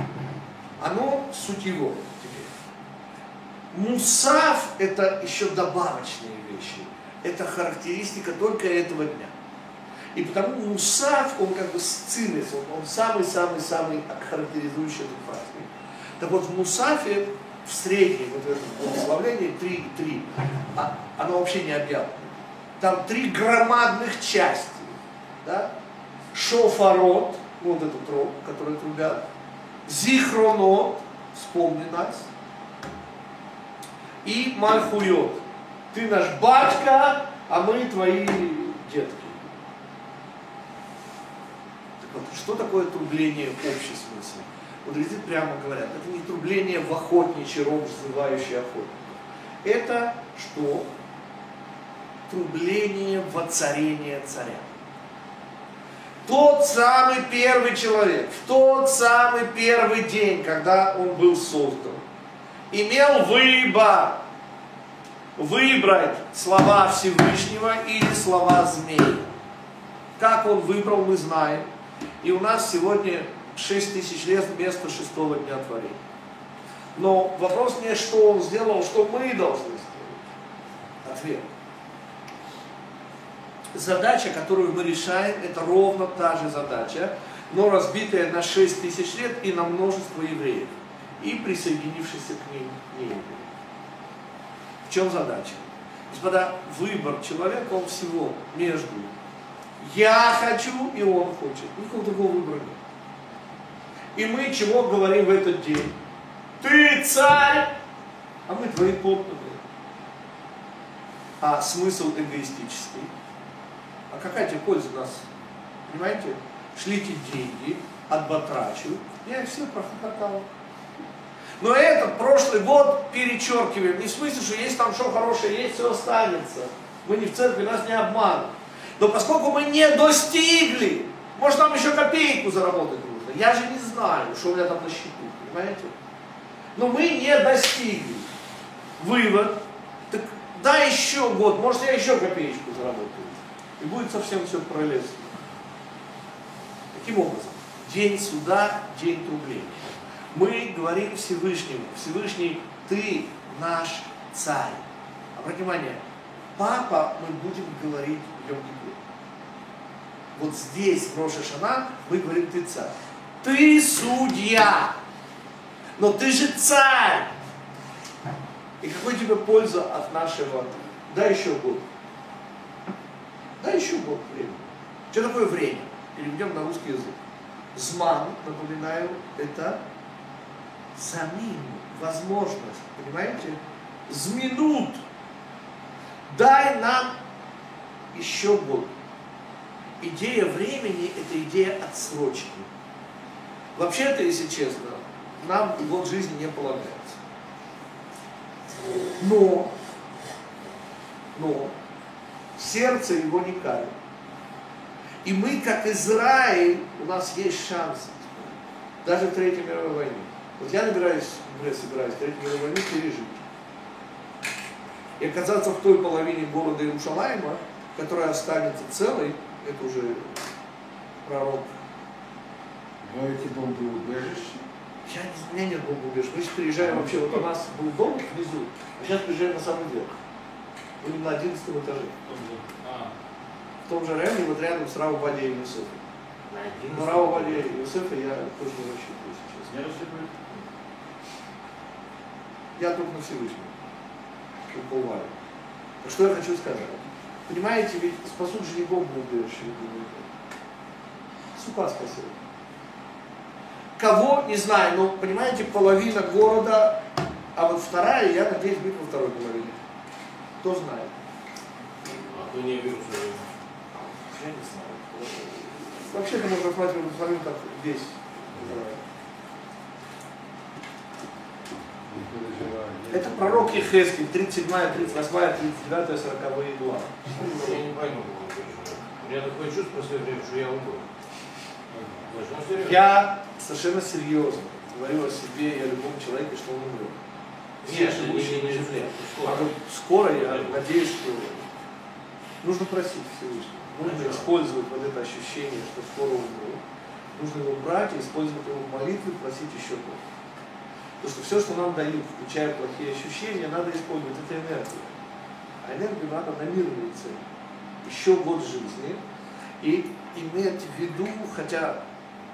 Оно суть его теперь. Мусав – это еще добавочные вещи. Это характеристика только этого дня. И потому Мусав, он как бы сцилец, он, он самый-самый-самый характеризующий этот праздник. Так вот, в Мусафе в среднем вот в этом благословении 3 3, а, оно вообще не объятно. Там три громадных части. Да? Шофарот, ну, вот этот рог, который трубят. Зихронот, вспомни нас. И Мальхуйот. Ты наш батька, а мы твои детки. Так вот, что такое трубление смысл? Мудрецы прямо говорят, это не трубление в охотничий рог, взывающий охотник. Это что? Трубление воцарения царя. Тот самый первый человек, в тот самый первый день, когда он был создан, имел выбор выбрать слова Всевышнего или слова змеи. Как он выбрал, мы знаем. И у нас сегодня 6 тысяч лет вместо шестого дня творения. Но вопрос не, что он сделал, что мы должны сделать. Ответ. Задача, которую мы решаем, это ровно та же задача, но разбитая на 6 тысяч лет и на множество евреев, и присоединившихся к ним неевреев. В чем задача? Господа, выбор человека, он всего между я хочу и он хочет. Никакого другого выбора нет. И мы чего говорим в этот день? Ты царь, а мы твои подданные. А смысл эгоистический. А какая тебе польза нас? Понимаете? Шлите деньги, отбатрачу. Я их все прохохотал. Но этот прошлый год перечеркиваем. Не в смысле, что есть там что хорошее, есть, все останется. Мы не в церкви, нас не обманут. Но поскольку мы не достигли, может нам еще копейку заработать Я же не знаю, что у меня там на счету, понимаете? Но мы не достигли. Вывод. Так дай еще год, может я еще копеечку заработаю. И будет совсем все пролезно. Таким образом, день суда, день трубления. Мы говорим Всевышнему, Всевышний, ты наш царь. Обратите внимание, папа мы будем говорить в йом -Кипур. Вот здесь, в Роша Шана, мы говорим ты царь. Ты судья, но ты же царь. И какой тебе польза от нашего? Дай еще год. Дай еще год времени. Что такое время? Переведем на русский язык. Зман, напоминаю, это самим возможность, понимаете? С минут. Дай нам еще год. Идея времени – это идея отсрочки. Вообще-то, если честно, нам год жизни не полагается. Но, но, сердце его не калит. И мы, как Израиль, у нас есть шанс, даже в Третьей мировой войне. Вот я набираюсь, уже собираюсь Третью мировую войну пережить. И оказаться в той половине города Иерушалайма, которая останется целой, это уже пророк. Но эти бомбоубежища, Я не, у меня нет бомбоубежища. Мы сейчас приезжаем вообще, вот у нас был дом внизу, а сейчас приезжаем на самый верх. Будем на 11 этаже. А, В том же районе, вот рядом с Рау Бадия и Юсефа. Но Рау Бадия и Юсефа я тоже не рассчитываю, честно. не рассчитывает? Я только на Всевышнего. Уповаю. А Что я хочу сказать? Понимаете, ведь спасут же не бомбоубежище. Сука спасет. Кого, не знаю, но, понимаете, половина города, а вот вторая, я надеюсь, быть во второй половине. Кто знает? А то не вижу, Я не знаю. Вообще-то можно рассматривать половину как весь. Это пророк Ехескин, 37, 38, 39, 40 глава. я не пойму. У меня такое чувство в последнее время, что я умру. Ну. Я совершенно серьезно говорю о себе и о любом человеке, что он умрет. Все Нет, живущие на земле. скоро. А вот скоро я надеюсь, что нужно просить Всевышнего. Нужно Конечно. использовать вот это ощущение, что скоро умру. Нужно его брать и использовать его в молитве, просить еще больше. Потому что все, что нам дают, включая плохие ощущения, надо использовать. Это энергия. А энергию надо на мирные цели. Еще год жизни. И иметь в виду, хотя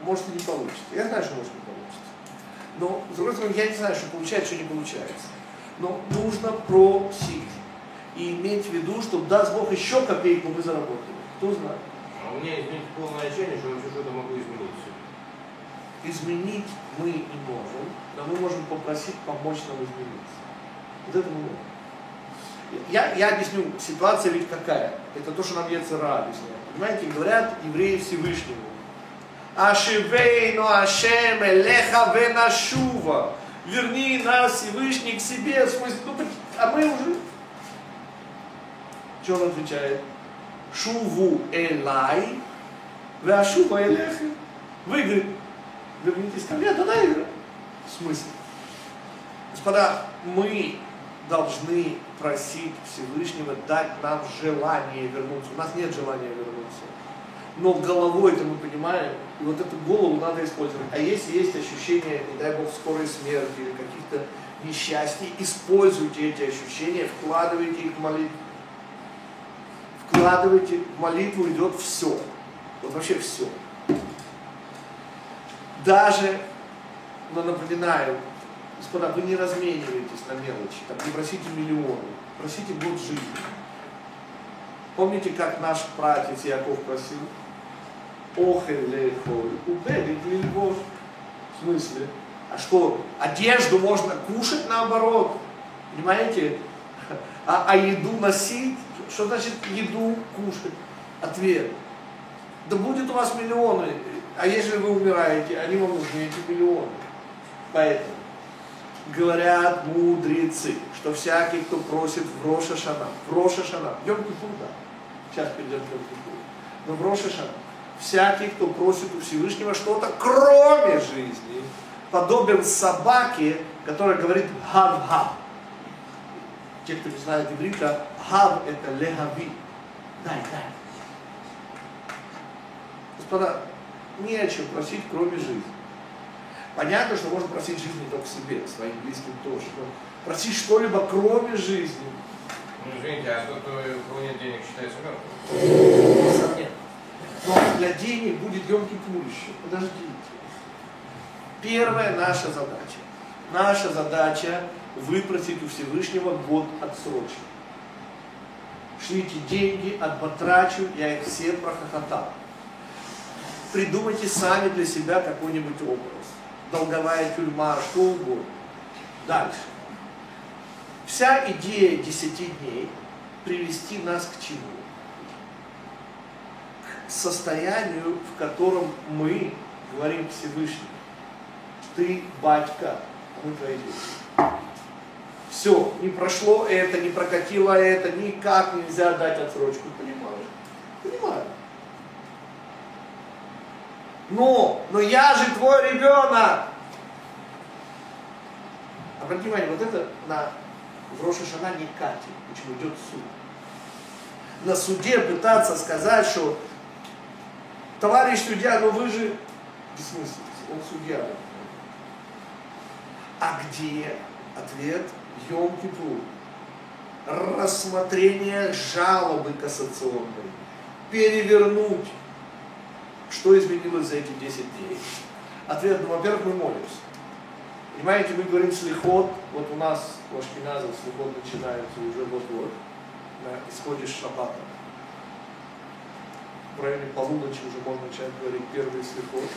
может и не получится. Я знаю, что может не получится. Но, с другой стороны, я не знаю, что получается, что не получается. Но нужно просить. И иметь в виду, что даст Бог еще копейку мы заработали. Кто знает. А у меня, извините, полное отчаяние, что я вообще что-то могу изменить. Изменить мы не можем, но мы можем попросить помочь нам измениться. Вот это мы можем. Я, я объясню, ситуация ведь какая. Это то, что нам Ецера объясняет. Понимаете, говорят евреи Всевышнему. Ашивейну Ашем Элеха Венашува. Верни нас, Всевышний, к себе. Ну, а мы уже... Что он отвечает? Шуву Элай, Веашува Элеха. Вы, говорит, вернитесь ко мне, тогда и в смысле. Господа, мы должны просить Всевышнего дать нам желание вернуться. У нас нет желания вернуться. Но головой-то мы понимаем, и вот эту голову надо использовать. А если есть ощущение, не дай Бог, скорой смерти или каких-то несчастий, используйте эти ощущения, вкладывайте их в молитву. вкладывайте, в молитву идет все. Вот вообще все. Даже, но напоминаю, господа, вы не размениваетесь на мелочи, там, не просите миллионы, просите год жизни. Помните, как наш пратец Яков просил? Охель лехоль, убедит лильвош. В смысле? А что, одежду можно кушать наоборот? Понимаете? А, а еду носить? Что значит еду кушать? Ответ. Да будет у вас миллионы, а если вы умираете, они вам нужны эти миллионы. Поэтому говорят мудрецы, что всякий, кто просит в Роша Шана, в Роша Шана, Йом Кипур, да, сейчас перейдем к Йом Кипуру, но в Роша Шана, всякий, кто просит у Всевышнего что-то, кроме жизни, подобен собаке, которая говорит «хав-хав». Те, кто не знает иврита, «хав» – это «легави». Дай, дай. Господа, не о чем просить, кроме жизни. Понятно, что можно просить жизни только себе, своим близким тоже. Просить что-либо, кроме жизни, Ну, извините, а кого нет денег, считается мертвым? несомненно. Но для денег будет емкий пур еще. Подождите. Первая наша задача. Наша задача выпросить у Всевышнего год отсрочки. Шлите деньги, отбатрачу, я их все прохохотал. Придумайте сами для себя какой-нибудь образ. Долговая тюрьма, что угодно. Дальше. Вся идея 10 дней привести нас к чему? Состоянию, в котором мы говорим Всевышнему. Ты батька, мы твои дети. Все, не прошло это, не прокатило это, никак нельзя дать отсрочку, понимаешь? Понимаю. Но, но я же твой ребенок. Обратите внимание, вот это на, в Шана не катит, почему идет суд. На суде пытаться сказать, что товарищ судья, ну вы же бессмысленно, он судья. А где ответ Йом Кипур? Рассмотрение жалобы кассационной. Перевернуть что изменилось за эти 10 дней? Ответ, ну, во-первых, мы молимся. Понимаете, мы говорим слихот, вот у нас в Ашкеназах слихот начинается уже вот-вот, на исходе шаббата. В районе полуночи уже можно начать говорить первый слихот.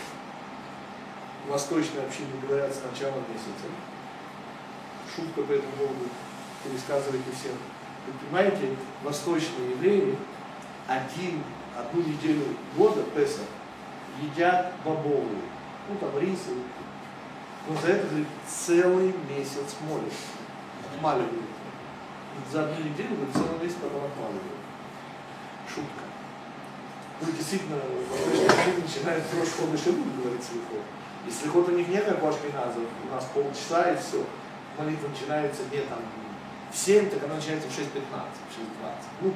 Восточные общины говорят с начала месяца. Шутка по этому поводу пересказывайте всем. Вы понимаете, восточные евреи один, одну неделю года, Песах, едят бобовые, ну там рисы, но за это говорит, целый месяц молятся, отмаливают. За одну неделю целый месяц потом отмаливают. Шутка. Ну, действительно, восточные начинают прошлый ходыш и будут говорить слихот. И слихот у них не как ашкеназов, у нас полчаса и все. Молитва начинается не там в 7, так она начинается в 6.15, в 6.20. Ну,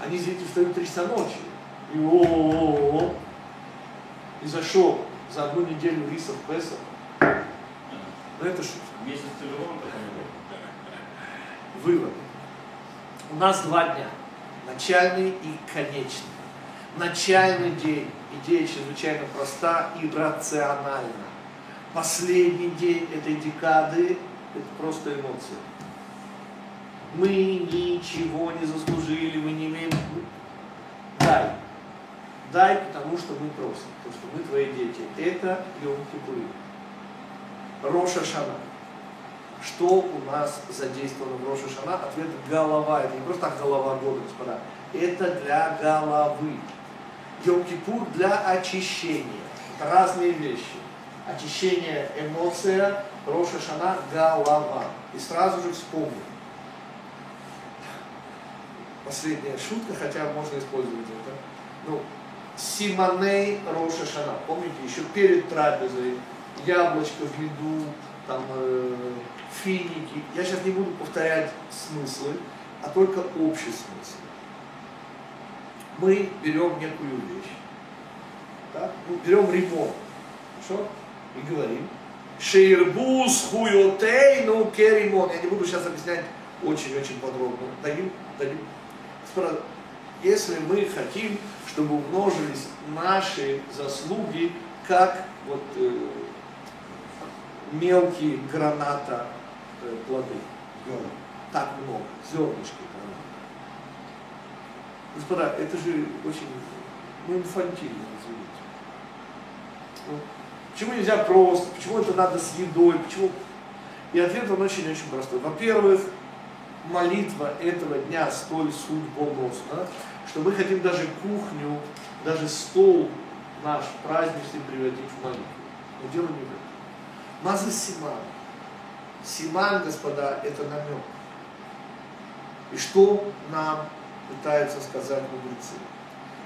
они дети встают в 3 часа ночи. И о, о, о, о. И за что? За одну неделю рисов Песах? Ну это шутка. Месяц тяжело, Вывод. У нас два дня. Начальный и конечный. Начальный день. Идея чрезвычайно проста и рациональна. Последний день этой декады – это просто эмоции. Мы ничего не заслужили, мы не имеем... Дай. Дай, потому что мы просим, потому что мы твои дети. Это Йом Кипурим. Роша Шана. Что у нас задействовано в Роша Шана? Ответ голова. Это не просто так голова года, господа. Это для головы. Йом Кипур для очищения. Разные вещи. Очищение эмоция, Роша Шана голова. И сразу же вспомним. Последняя шутка, хотя можно использовать это. Ну, Симоней Роша Шана. Помните, еще перед трапезой яблочко в меду, там э, финики. Я сейчас не буду повторять смыслы, а только общий смысл. Мы берем некую вещь, так? ну, берем ремонт, хорошо? И говорим, Шейрбус хуйотей, ну керимон. Я не буду сейчас объяснять очень-очень подробно. Дадим, дадим. Если мы хотим, чтобы умножились наши заслуги, как вот э, мелкие граната э, плоды. Так много, зернышки граната. Господа, это же очень ну, инфантильно, извините. Ну, почему нельзя просто, почему это надо с едой, почему... И ответ он очень-очень простой. Во-первых, молитва этого дня столь судьбоносна, что мы хотим даже кухню, даже стол наш праздничный приводить в молитву. Но дело не в этом. Маза Симан. Симан, господа, это намек. И что нам пытаются сказать мудрецы?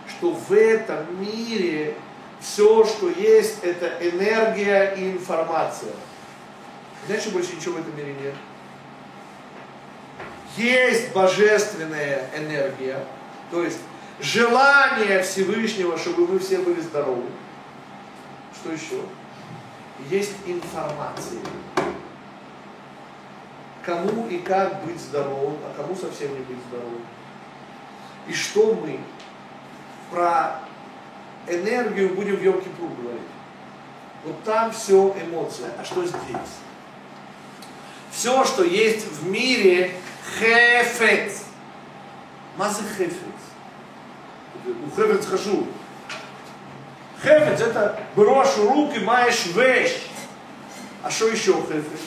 Что в этом мире все, что есть, это энергия и информация. Знаете, больше ничего в этом мире нет? Есть божественная энергия, то есть желание Всевышнего, чтобы мы все были здоровы. Что еще? Есть информация. Кому и как быть здоровым, а кому совсем не быть здоровым. И что мы про энергию будем в Йом-Кипур говорить. Вот там все эмоция. А что здесь? Все, что есть в мире, хефец. Мазы хефец. У хефец хожу. Хефец это брошь руки, маешь вещь. А что еще хефец?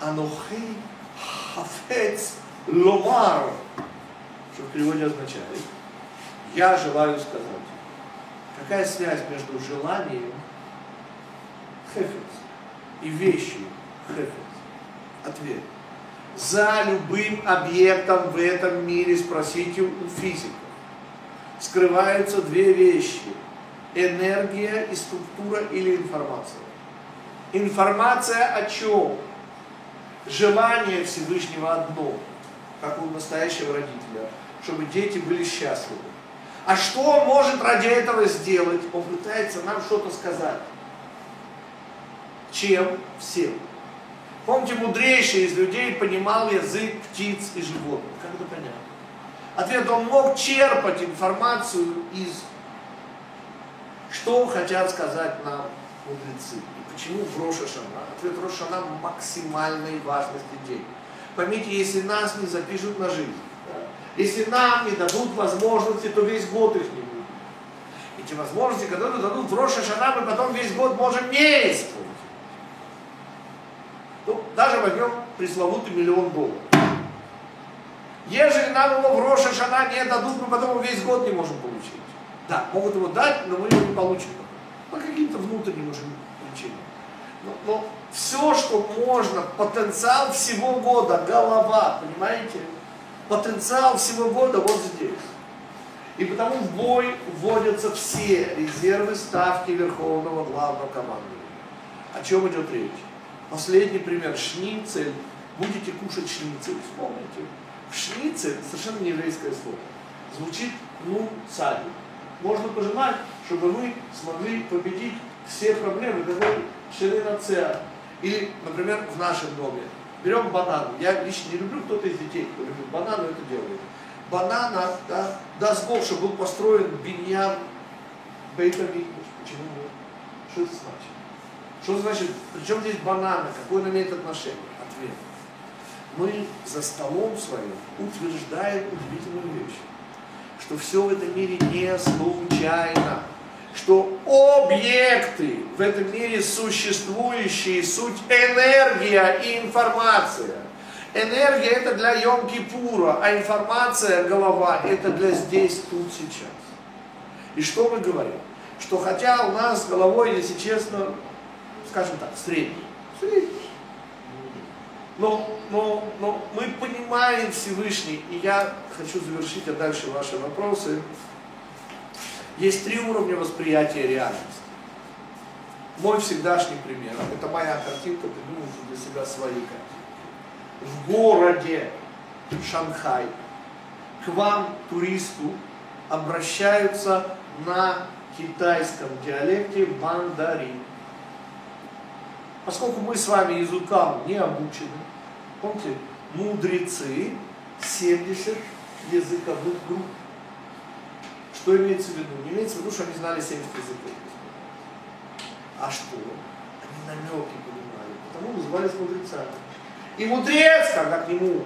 Анохи хафец ломар. Что в переводе означает? Я желаю сказать. Какая связь между желанием хефец и вещью хефец? Ответ. За любым объектом в этом мире, спросите у физиков, скрываются две вещи. Энергия и структура или информация. Информация о чем? Желание Всевышнего одно, как у настоящего родителя, чтобы дети были счастливы. А что он может ради этого сделать? Он пытается нам что-то сказать. Чем? Всем. Помните, мудрейший из людей понимал язык птиц и животных. Как это понятно? Ответ, он мог черпать информацию из, что хотят сказать нам мудрецы. И почему в Рошашана? Ответ Рошашана максимальной важности день. Поймите, если нас не запишут на жизнь, если нам не дадут возможности, то весь год их не будет. Эти возможности, когда дадут в Роша Шана, мы потом весь год можем не использовать. Ну, даже возьмем пресловутый миллион долларов. Ежели нам его в Роша Шана не дадут, мы потом его весь год не можем получить. Да, могут его дать, но мы его не получим. По каким-то внутренним уже причинам. Но, но все, что можно, потенциал всего года, голова, понимаете? Потенциал всего года вот здесь. И потому в бой вводятся все резервы ставки Верховного Главного Командования. О чем идет речь? Последний пример. Шницель. Будете кушать шницель, вспомните. Шницель совершенно не еврейское слово. Звучит ну сади. Можно пожелать, чтобы мы смогли победить все проблемы, которые ширина цеа. Или, например, в нашем доме. Берем банан. Я лично не люблю, кто-то из детей, кто любит банан, это делает. Банана, да, даст Бог, чтобы был построен биньян Бейтамикуш. Почему нет? Что это значит? Что значит, причем здесь бананы, какое он имеет отношение? Ответ. Мы за столом своим утверждаем удивительную вещь, что все в этом мире не случайно, что объекты в этом мире существующие, суть энергия и информация. Энергия это для Йом-Кипура, а информация, голова, это для здесь, тут, сейчас. И что мы говорим? Что хотя у нас головой, если честно, скажем так, средний. Средний. Но, но, но мы понимаем Всевышний, и я хочу завершить, а дальше ваши вопросы. Есть три уровня восприятия реальности. Мой всегдашний пример, это моя картинка, придумайте для себя свои картинки. В городе Шанхай к вам, туристу, обращаются на китайском диалекте мандарин. Поскольку мы с вами языкам не обучены, помните, мудрецы 70 языковых групп. Что имеется в виду? Не имеется в виду, что они знали 70 языков. А что? Они намеки понимали, потому назывались мудрецами. И мудрец, когда к нему,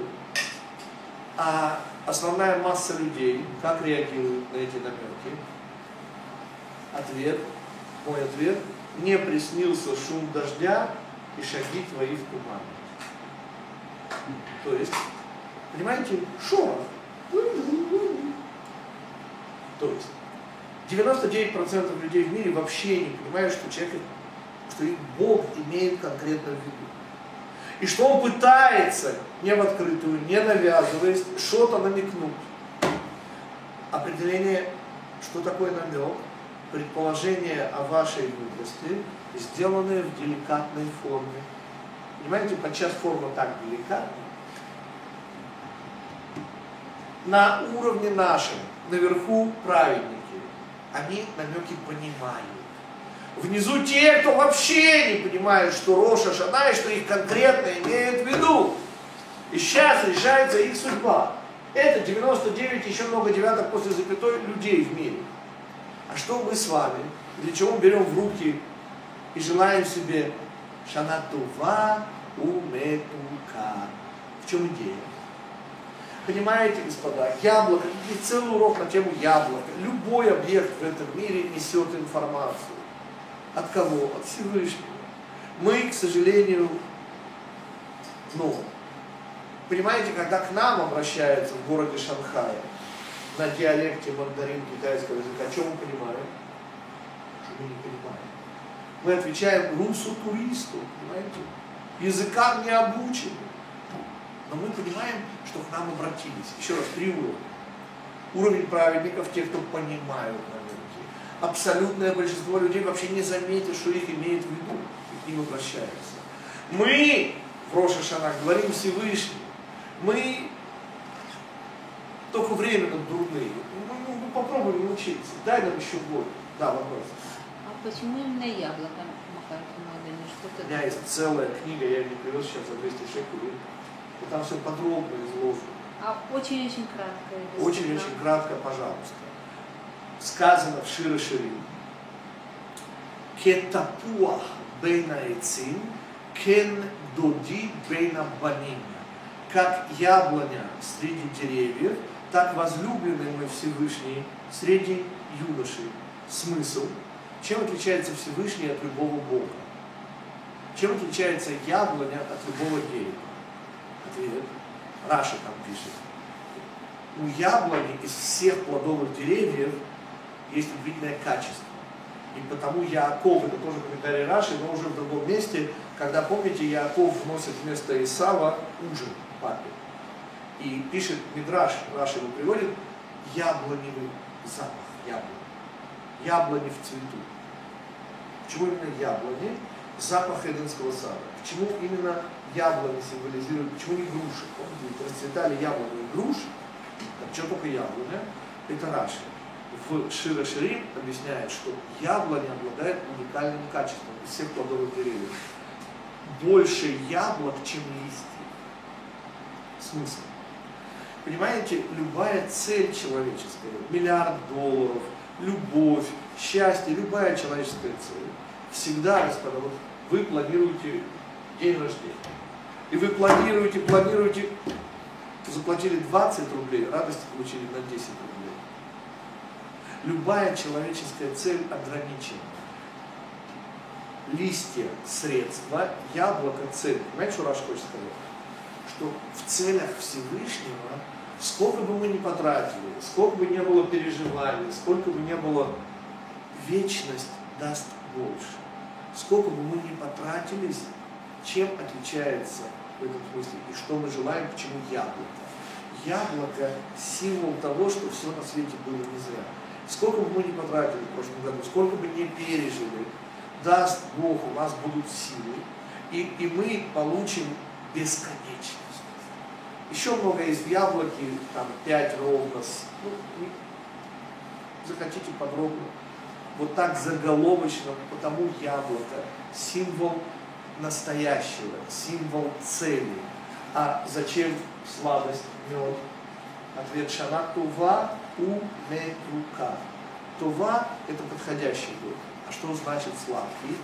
а основная масса людей, как реагирует на эти намеки? Ответ, мой ответ, мне приснился шум дождя и шаги твои в тумане. То есть, понимаете, шорох. То есть, 99% людей в мире вообще не понимают, что человек, что их Бог имеет конкретно в виду. И что он пытается, не в открытую, не навязываясь, что-то намекнуть. Определение, что такое намек, предположение о вашей мудрости, сделанное в деликатной форме. Понимаете, подчас форма так деликатна. На уровне нашем, наверху праведники, они намеки понимают. Внизу те, кто вообще не понимает, что Роша Шана и что их конкретно имеют в виду. И сейчас решается их судьба. Это 99, еще много девяток после запятой людей в мире. А что мы с вами? Для чего берем в руки и желаем себе Шанатува уметука? В чем идея? Понимаете, господа, яблоко, и целый урок на тему яблока. Любой объект в этом мире несет информацию. От кого? От Всевышнего. Мы, к сожалению, ну, понимаете, когда к нам обращаются в городе Шанхай на диалекте мандарин китайского языка, что мы понимаем? Что мы не понимаем. Мы отвечаем русу туристу, понимаете? Языкам не обучены. Но мы понимаем, что к нам обратились. Еще раз, три уровня. Уровень праведников, те, кто понимают намеки. Абсолютное большинство людей вообще не заметит, что их имеет в виду, и к ним обращаются. Мы в Роша Шанах говорим Всевышний. Мы только временно дурные. Ну, ну, ну, попробуем научиться. Дай нам еще год. Да, вопрос. А почему именно яблоко, Макар Химадович? Что У меня есть целая книга, я ее не привез сейчас за 200 шекелей. И там все подробно изложено. А очень-очень кратко. Очень-очень кратко, пожалуйста. Сказано в Шире Ширим. Кетапуах бейна эцим, кен доди бейна баним. Как яблоня среди деревьев, так возлюбленный мой Всевышний среди юношей. Смысл. Чем отличается Всевышний от любого Бога? Чем отличается яблоня от любого дерева? Ответ. Раша там пишет. У яблони из всех плодовых деревьев есть удивительное качество. И потому Яаков, это тоже комментарий Раши, но уже в другом месте, когда, помните, Яаков вносит вместо Исава ужин папе. И пишет Мидраш, Раши его приводит, яблоневый запах яблони. Яблони в цвету. Почему именно яблони? Запах Эденского сада. Почему именно яблони символизируют, почему не груши? Помните, расцветали яблони и груши, так что только яблоня, это Раши. В Шира Ширим объясняет, что яблоня обладает уникальным качеством из всех плодовых деревьев. Больше яблок, чем листьев. Смысл? Понимаете, любая цель человеческая, миллиард долларов, любовь, счастье, любая человеческая цель, всегда, господа, вот вы планируете день рождения. И вы планируете, планируете, заплатили 20 рублей, радости получили на 10 рублей. Любая человеческая цель ограничена. Листья – средства, яблоко – цель. Понимаете, что Раш хочет сказать? Что в целях Всевышнего, сколько бы мы ни потратили, сколько бы ни было переживаний, сколько бы ни было, вечность даст больше. Сколько бы мы ни потратились, чем отличается в этом смысле и что мы желаем, почему яблоко. Яблоко – символ того, что все на свете было не зря. Сколько бы мы ни потратили в прошлом году, сколько бы ни пережили, даст Бог, у нас будут силы, и, и мы получим бесконечность. Еще много в яблоке, там пять ровно, ну, не- захотите подробно. Вот так заголовочно, потому яблоко – символ настоящего, символ цели. А зачем сладость, мед? Ответ Шана Тува Умекука. Това – это подходящий год. А что значит сладкий?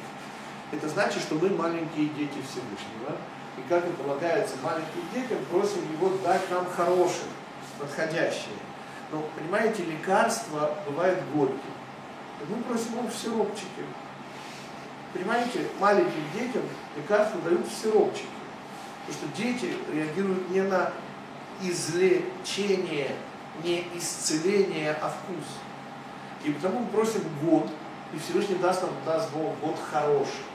Это значит, что мы маленькие дети Всевышнего. И как и полагается маленьким детям, просим его дать нам хорошее, подходящее. Но, понимаете, лекарства бывают горькие. Мы просим его в сиропчике. Понимаете, маленьким детям лекарства дают в сиропчике. Потому что дети реагируют не на излечение, не исцеление, а вкус. И потому мы просим год, и Всевышний даст нам, даст Бог год хороший.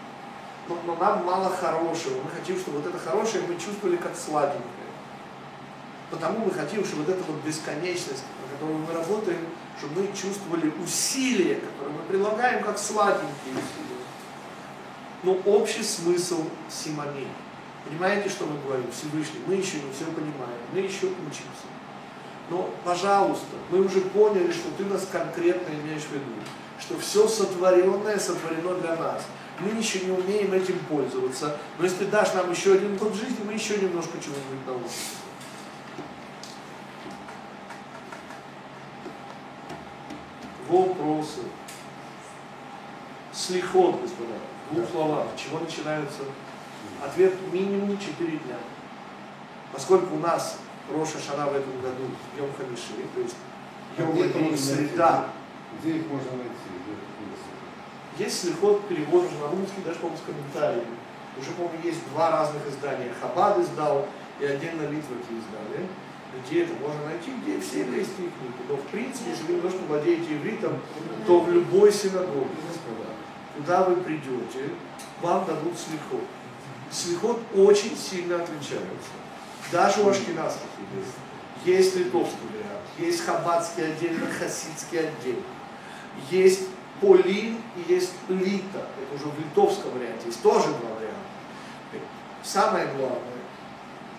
Но, но нам мало хорошего. Мы хотим, чтобы вот это хорошее мы чувствовали как сладенькое. Потому мы хотим, чтобы вот эта вот бесконечность, на которую мы работаем, чтобы мы чувствовали усилия, которые мы прилагаем, как сладенькие усилия. Но общий смысл симони. Понимаете, что мы говорим? Всевышний, мы еще не все понимаем, мы еще учимся. Но, пожалуйста, мы уже поняли, что ты нас конкретно имеешь в виду, что все сотворенное сотворено для нас. Мы еще не умеем этим пользоваться, но если ты дашь нам еще один год жизни, мы еще немножко чего-нибудь научимся. Вопросы. Слихот, господа. Двух словах. Чего начинаются? Ответ минимум 4 дня. Поскольку у нас Роша Шана в этом году Йом Хамиши, то есть Йом Рабин, можно найти? среда. Где их можно найти? Есть слихот переводжен на русский, даже, по-моему, с комментариями. Уже, по-моему, есть два разных издания. Хабад издал и отдельно Литваки издали. Где это можно найти, где все еврейские книги. Но, в принципе, если вы немножко владеете ивритом, то в любой синагоге, господа, куда вы придете, вам дадут слихот. Слихот очень сильно отличается. Даже у ашкеназских евреев. Есть литовский вариант, есть хаббатский отдельно, хасидский отдельно. Есть полин и есть лита. Это уже в литовском варианте. Есть тоже два варианта. Самое главное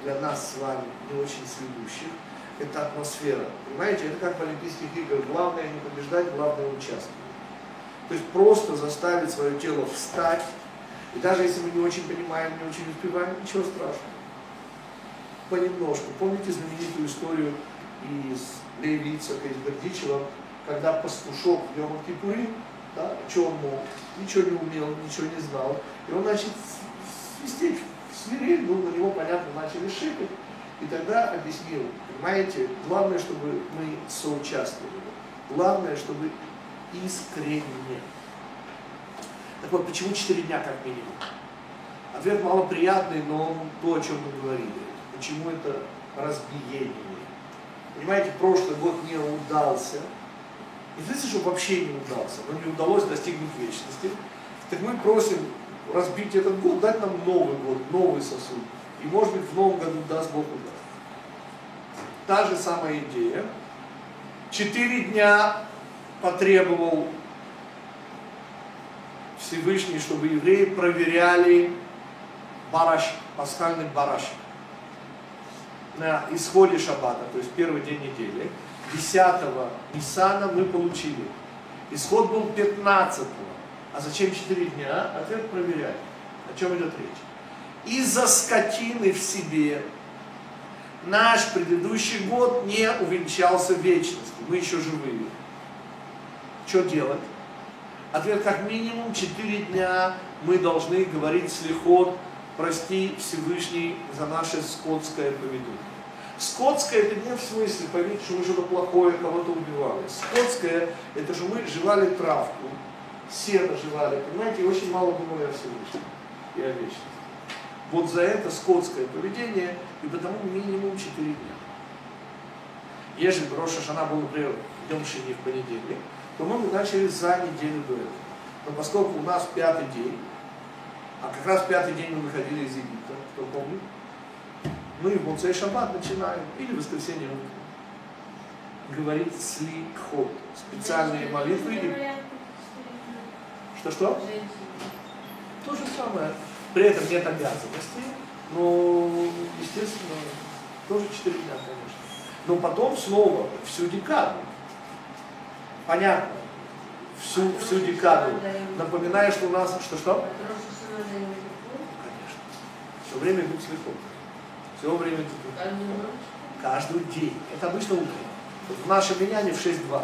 для нас с вами, не очень сведущих, это атмосфера. Понимаете, это как в Олимпийских играх. Главное не побеждать, главное участвовать. То есть просто заставить свое тело встать. И даже если мы не очень понимаем, не очень успеваем, ничего страшного. Понемножку. Помните знаменитую историю из Леви Ицака, из Бердичева, когда пастушок в Йом Кипури, да, что он мог, ничего не умел, ничего не знал, и он начал свистеть в свирель, ну, на него, понятно, начали шикать, и тогда объяснил, понимаете, главное, чтобы мы соучаствовали, главное, чтобы искренне. Так вот, почему 4 дня как минимум? Ответ малоприятный, но то, о чем мы говорили. Почему это разбиение? Понимаете, прошлый год не удался. Не в что вообще не удался, но не удалось достигнуть вечности. Так мы просим разбить этот год, дать нам новый год, новый сосуд. И может быть в новом году даст Бог удар. Та же самая идея. Четыре дня потребовал Всевышний, чтобы евреи проверяли барашек, пасхальный барашек на исходе шаббата, то есть первый день недели. 10 Ниссана мы получили. Исход был 15 А зачем 4 дня? Ответ проверяем. О чем идет речь? Из-за скотины в себе наш предыдущий год не увенчался вечностью. Мы еще живые. Что делать? Ответ как минимум 4 дня мы должны говорить слихот, прости Всевышний за наше скотское поведение. Скотское это не в смысле поверить, что мы что-то плохое кого-то убивали. Скотское это же мы жевали травку, сено жевали, понимаете, и очень мало думали о Всевышнем и о вечности. Вот за это скотское поведение, и потому минимум 4 дня. Если бы Роша Шана был, например, днем в понедельник, то мы бы начали за неделю до этого. Но поскольку у нас пятый день, а как раз пятый день мы выходили из Египта, кто помнит, мы в Моцей Шаббат начинаем, или в воскресенье утром, говорить сликхот, специальные молитвы. или- Что-что? То же самое. При этом нет обязанностей, но, естественно, тоже 4 дня, конечно. Но потом снова всю декаду. Понятно. Всю, всю декаду. Напоминаю, что у нас... Что-что? Конечно. Все время идут слепом. Все время идут. Каждый день. Это обычно утром. Вот в нашем меняне в 6.20.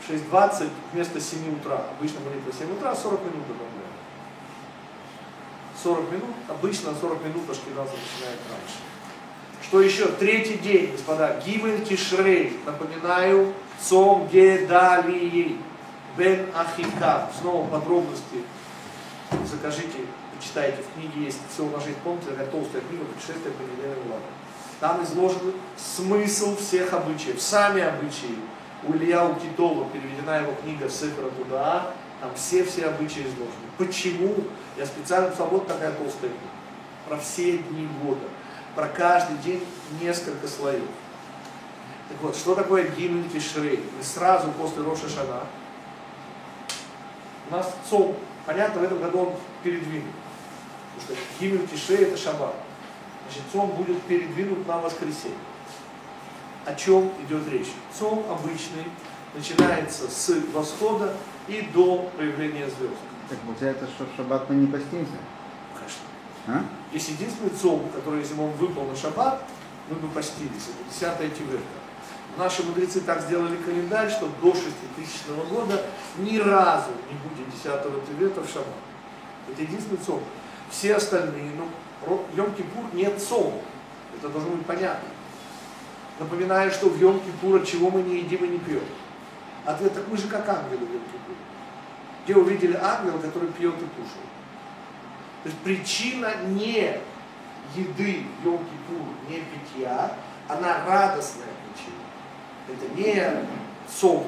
В 6.20 вместо 7 утра. Обычно молитва 7 утра, 40 минут добавляем. 40 минут, обычно 40 минут Ашкеназа начинает раньше. Что еще? Третий день, господа. Гимель Тишрей. Напоминаю, Цом Гедалии. Бен Ахикам. Снова подробности. Закажите, почитайте. В книге есть все умножить. Помните, такая толстая книга «Путешествие по неделям Влада». Там изложен смысл всех обычаев. Сами обычаи. У Илья Китова переведена его книга Сефера Туда. Там все-все обычаи изложены. Почему? Я специально писал вот такая толстая книга. Про все дни года про каждый день несколько слоев. Так вот, что такое Гимн Тишрей? Мы сразу после Роша Шана. У нас ЦОМ, понятно, в этом году он передвинут. Потому что Гимн Тишрей это Шаббат. Значит, ЦОМ будет передвинут на воскресенье. О чем идет речь? ЦОМ обычный начинается с восхода и до появления звезд. Так получается, что в шаббат мы не постимся? Конечно. А? Есть единственный цом, который, если бы он выпал на шаббат, мы бы постились. Это 10 Тиверта. Наши мудрецы так сделали календарь, что до 6000 года ни разу не будет 10 Тиверта в шаббат. Это единственный цом. Все остальные, ну, Йом-Кипур нет цома. Это должно быть понятно. Напоминаю, что в Йом-Кипур от чего мы не едим и не пьем. Ответ, так мы же как ангелы в Йом-Кипуре. Где увидели ангела, который пьет и кушает. То есть причина не еды Йом-Кипур, не питья, она радостная. Это не сон.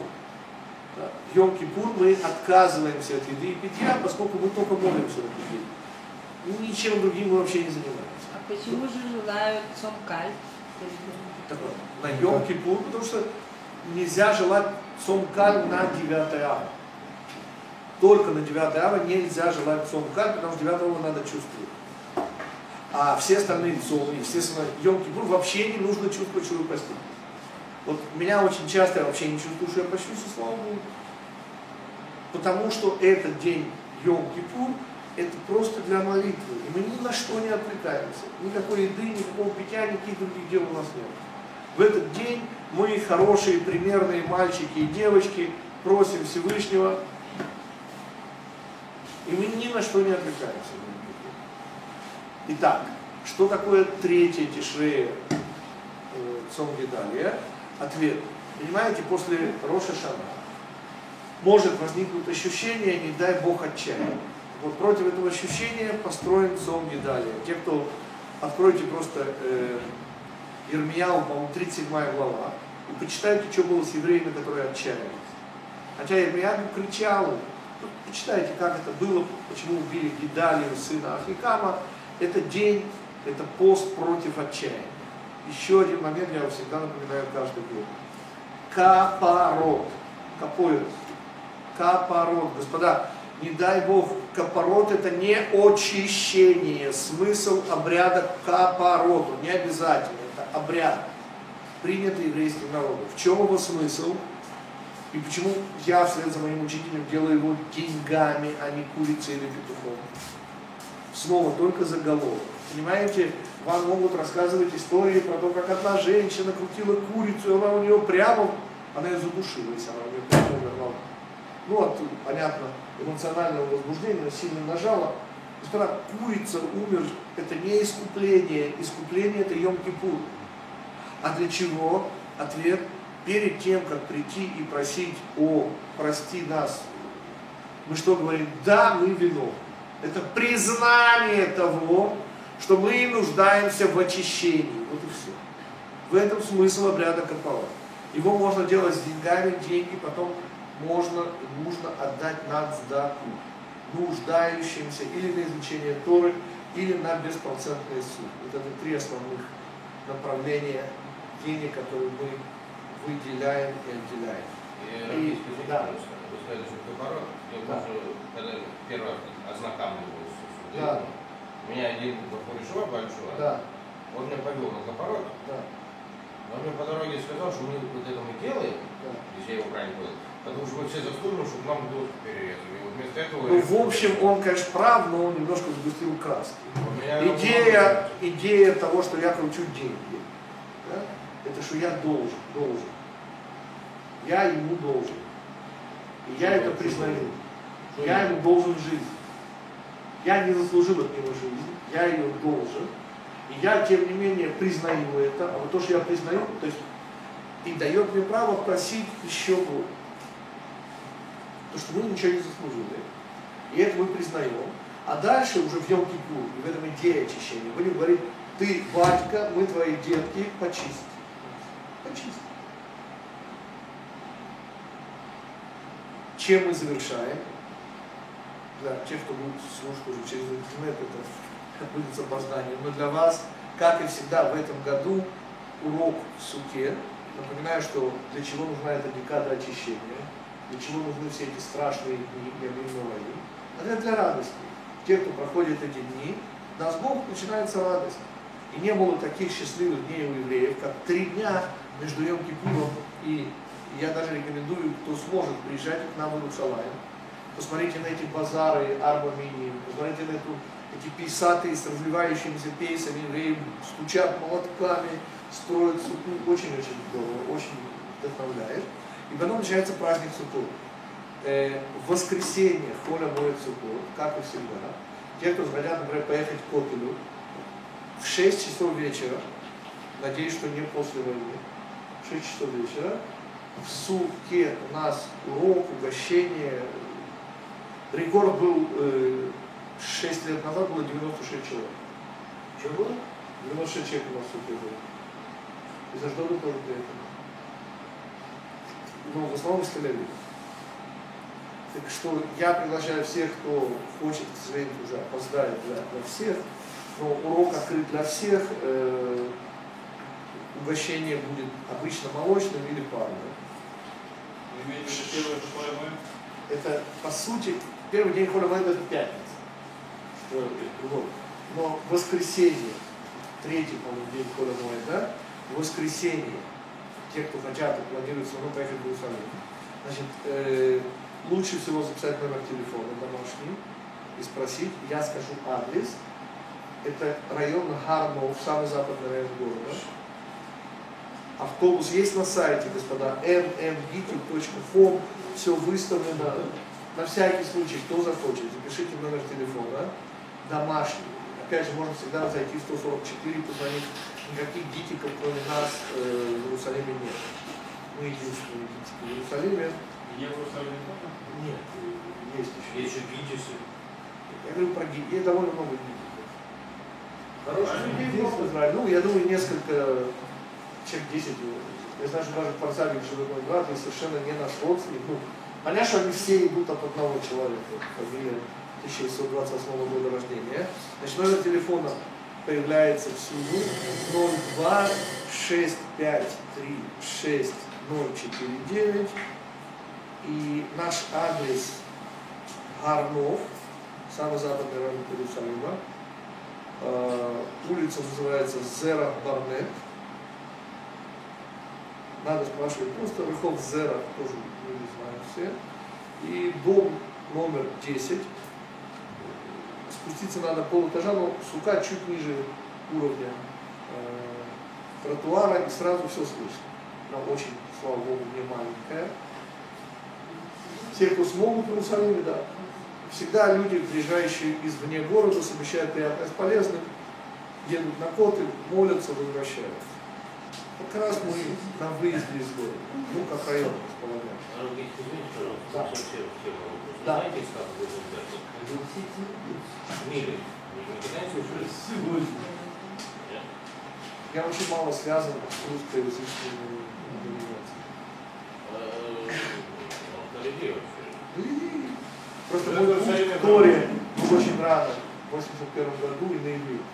Да? В Йом-Кипур мы отказываемся от еды и питья, поскольку мы только молимся на еду. Ничем другим мы вообще не занимаемся. А почему же желают сомкаль? Так на Йом-Кипур, потому что нельзя желать сомкаль на 9 ава. Только на 9 ава нельзя желать сомкаль, потому что 9 ава надо чувствовать. А все остальные цомы, естественно, Йом-Кипур вообще не нужно чувствовать, вы постите. Вот меня очень часто я вообще не чувствую, что я пощусь, и слава Богу. Потому что этот день Йом-Кипур, это просто для молитвы. И мы ни на что не отвлекаемся. Никакой еды, никакого питья, никаких других дел у нас нет. В этот день мы, хорошие, примерные мальчики и девочки, просим Всевышнего, и мы ни на что не отвлекаемся. Итак, что такое третье тишрея э, Цонгидалия? Ответ. Понимаете, после Роша Шана может возникнуть ощущение, не дай Бог, отчаяния. Вот против этого ощущения построен Цонгидалия. Те, кто откройте просто э, Ирмияу, по-моему, 37 глава, и почитайте, что было с евреями, которые отчаялись. Хотя Ирмияу кричал, почитайте, как это было, почему убили Гидалию, сына Ахикама. Это день, это пост против отчаяния. Еще один момент, я всегда напоминаю каждый год. Капорот. Капоид. Капорот. Господа, не дай Бог, капорот это не очищение. Смысл обряда капороту. Не обязательно. Это обряд, принятый еврейским народом. В чем его смысл? И почему я вслед за моим учителем делаю его деньгами, а не курицей или петухом? Снова только заголовок. Понимаете, вам могут рассказывать истории про то, как одна женщина крутила курицу, и она у нее прямо, она ее задушила, если она у нее прямо умерла. Ну, от, понятно, эмоционального возбуждения, сильно нажала. Господа, курица умер, это не искупление, искупление это Йом-Кипур. А для чего? Ответ – перед тем, как прийти и просить о прости нас, мы что говорим? Да, мы виновны. Это признание того, что мы нуждаемся в очищении. Вот и все. В этом смысл обряда капала. Его можно делать с деньгами, деньги потом можно и нужно отдать на сдаку нуждающимся или на изучение Торы, или на беспроцентный суд. Вот это три основных направления денег, которые мы выделяем и отделяем. И, И- скажите, да. вы сказали, что капорот, я Да. помню, когда первый ознакомливался с судом, Да. У меня один Бахуришева большой, Да, он меня повел на капорот, да, но он мне по дороге сказал, что мы вот это мы делаем, да. если я его правильно понял, Потому что мы все заслуживаем, чтобы нам доступ перерезали. Вот вместо этого... Ну, в общем, он, конечно, прав, но он немножко сгустил краски. Идея, идея того, что я кручу деньги, да, это что я должен, должен. Я ему должен. И я это признаю. Я ему должен жизнь. Я не заслужил от него жизнь, я ее должен. И я, тем не менее, признаю это. А вот то, что я признаю, то есть и дает мне право просить еще больше. Потому что мы ничего не заслужили. И это мы признаем. А дальше уже в йом и в этом идея очищения, будем говорить, ты, батька, мы твои детки, почисти. Почисти. Чем мы завершаем? Для тех, кто будет слушать уже через интернет, это будет с опозданием. Но для вас, как и всегда в этом году, урок в суке. Напоминаю, что для чего нужна эта декада очищения, для чего нужны все эти страшные дни, я говорю, а это для радости. Те, кто проходит эти дни, на Бог начинается радость. И не было таких счастливых дней у евреев, как три дня между Йом Кипуром и я даже рекомендую, кто сможет, приезжать к нам в Иерусалим. Посмотрите на эти базары Арба Мини, посмотрите на эту, эти пейсаты с развивающимися пейсами, евреи стучат молотками, строят суку. Очень-очень здорово, очень вдохновляет. И потом начинается праздник Суккот. Э, в воскресенье Холя моет Суккот, как и всегда. Те, кто захотят, например, поехать к Котелю, в 6 часов вечера, надеюсь, что не после войны, в 6 часов вечера, в сутки у нас урок, угощение. Рекорд был э, 6 лет назад, было 96 человек. Что было? 96 человек у нас сутки было. Из Аждода тоже приехали. Но в основном из тель Так что я приглашаю всех, кто хочет, к сожалению, уже опоздает для, для всех. Но урок открыт для всех. Э, угощение будет обычно молочным или парным. Вы имеете в виду первое ПМ? Это, по сути, первый день Холя Моэда это пятница. Что. Но воскресенье, третий, по-моему, день в воскресенье, те, кто хотят и планируют равно поехать в Иерусалим, значит, э, лучше всего записать номер телефона домашний и спросить, я скажу адрес. Это район Харнов, самый западный район города. Автобус есть на сайте, господа, nmgitube.com, все выставлено. На всякий случай, кто захочет, запишите номер телефона, домашний. Опять же, можно всегда зайти в 144, позвонить. Никаких гитиков, кроме нас, э, в Иерусалиме нет. Мы единственные гитики в Иерусалиме. Не в Иерусалиме тоже? Нет, есть еще. Есть еще гитисы. Я говорю про гитики. Есть довольно много гитиков. Хороших людей в Израиле. Ну, я думаю, несколько, человек 10. Я знаю, что даже в Парсавик живет мой брат, и совершенно не наш родственник. Ну, понятно, что они все идут от одного человека. Фамилия 1828 года рождения. Значит, номер телефона появляется всюду 02 653 6049 и наш адрес Гарнов, самый западный район Иерусалима. Э, улица называется Зера Барнет. Надо спрашивать просто Рыхов Зера, тоже все. И дом номер 10. Спуститься надо полэтажа, но сука чуть ниже уровня э, тротуара, и сразу все слышно. Она очень, слава богу, не маленькая. Те, кто смогут в Иерусалиме, да. Всегда люди, приезжающие извне города, совмещают приятное с полезным, едут на коты, молятся, возвращаются. Как раз мы на выезде из города, ну, как район располагаем. Аргит, извините, пожалуйста, Да. совсем тема вопроса. Да. Знаете, как вы? Мили. Нет? Я очень мало связан с русскоязычными организациями. Э, ну, Просто мой путь Торе был очень рано, в 81 году и на иврите.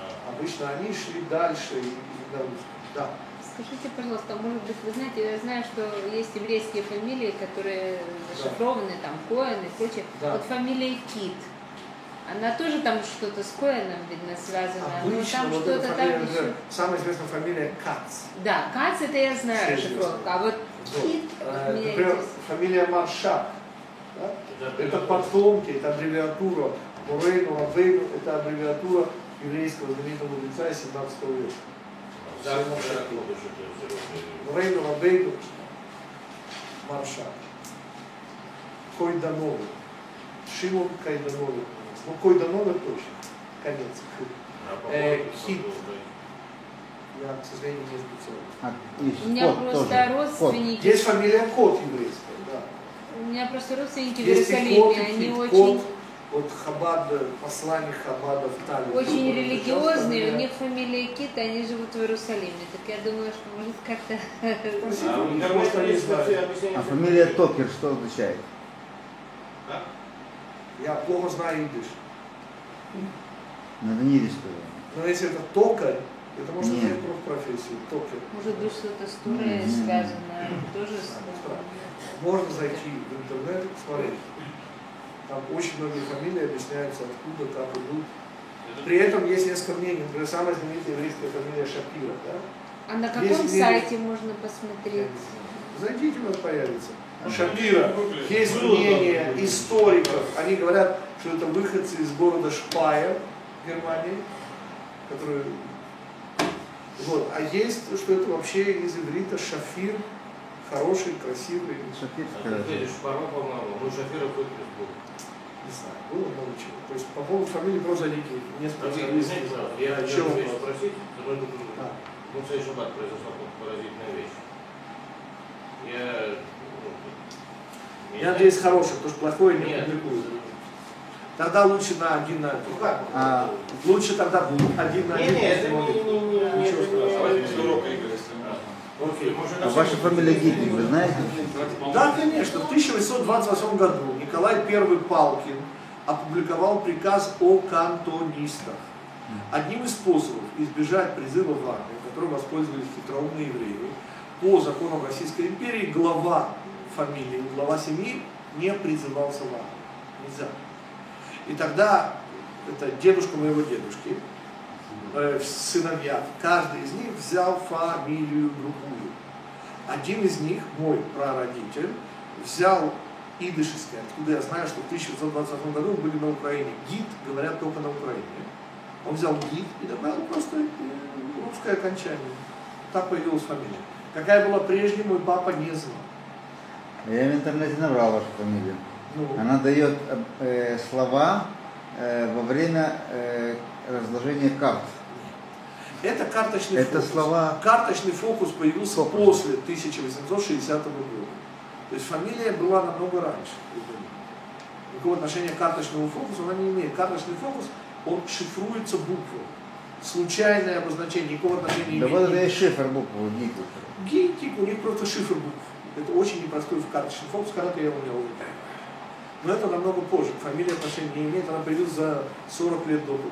А, Обычно они шли дальше и, на русском. Да. Скажите, пожалуйста, может быть, вы знаете, я знаю, что есть еврейские фамилии, которые зашифрованы, там, Коэн и прочее. Да. Вот фамилия Кит, она тоже там что-то с Коэном, видно, связана. но Обычно там вот что-то фамилия, там еще... самая известная фамилия Кац. Да, Кац это я знаю Все расшифровка, а вот Хит Э, Например, меняется. фамилия Маршак. да? Это Это потомки, это аббревиатура. Мурейну, Абейну, это аббревиатура еврейского знаменитого из 17 века. Мурейну, Абейну, Маршак. Койдановы. Шимон Кайдановы. Ну, Койдановы точно. Конец. Э, хит. Я, к сожалению, не специалист. А, У меня кот просто тоже. родственники, Есть фамилия Кот еврейская, да. у меня просто родственники в Есть Иерусалиме, кот, они очень, Кот, вот Хабад, посланник Хабада в Таллине. очень религиозные, у них фамилия Кит, они живут в Иерусалиме. Так я думаю, что может как-то... Спасибо, А. А фамилия Токер что означает? Как? Я плохо знаю идыш. Ну, это не рисково. Но если это токарь, это может Нет. иметь профессию. Токарь. Может быть, что-то с Турой связано, тоже с... Можно зайти в интернет и посмотреть. Там очень многие фамилии объясняются, откуда, как идут. При этом есть несколько мнений. Например, самая знаменитая еврейская фамилия Шапира. Да? А на Есть каком мнение- сайте можно Я посмотреть? Зайдите, у вас появится. Ну, Шапира. Есть мнение историков. Они говорят, что это выходцы из города Шпайер в Германии, которые... Вот. А есть, что это вообще из иврита Шафир, хороший, красивый, А ты видишь, Шпаров, по-моему, ну выпуск был. не знаю, было много чего. То есть по поводу фамилии прозалики не А вы специалисты. знаете, пожалуйста, я хотел спросить, тут А. ну, в следующий шаббат произошла поразительная вещь. Я... ну, не Я знаю. надеюсь, хороший, потому что плохое не Нет. публикуют. Тогда лучше на один на Ну как? А, Лучше тогда один на Не, один. не, это не, не, не, не, Ничего это не- страшного. Давайте после урока, Игорь, если можно. Окей, а ваша фамилия Гитник, вы знаете? Да, конечно. В 1828 году Николай I Палкин опубликовал приказ о кантонистах. Одним из способов избежать призыва в армию, которым воспользовались хитроумные евреи, по законам Российской империи глава фамилии, глава семьи не призывался в армию. Нельзя. И тогда это дедушка моего дедушки, э, сыновья, каждый из них взял фамилию другую. Один из них, мой прародитель, взял идышевское, откуда я знаю, что в 1920 году были на Украине. Гид говорят только на Украине. Он взял гид и добавил просто э, русское окончание. Так появилась фамилия. Какая была прежняя, мой папа не знал. Я в интернете набрал вашу фамилию. Ну, Она дает э, слова э, во время э, разложения карт. Это карточный Это фокус. слова- Карточный фокус появился Фокус. после 1860 года. То есть фамилия была намного раньше. Никакого отношения к карточному фокусу она не имеет. Карточный фокус, он шифруется буквой. Случайное обозначение, никакого отношения не Да имеет. вот это и шифр буквы Гитник. Гитик, у них просто шифр букв. Это очень непростой в карточный фокус, когда я его не увидел. Но это намного позже. Фамилия отношения не имеет, она появилась за 40 лет до того.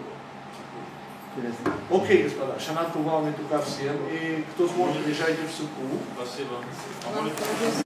Интересно. Окей, господа, шанат вам и тука всем. И кто сможет, приезжайте в Суку. Спасибо. Вам тоже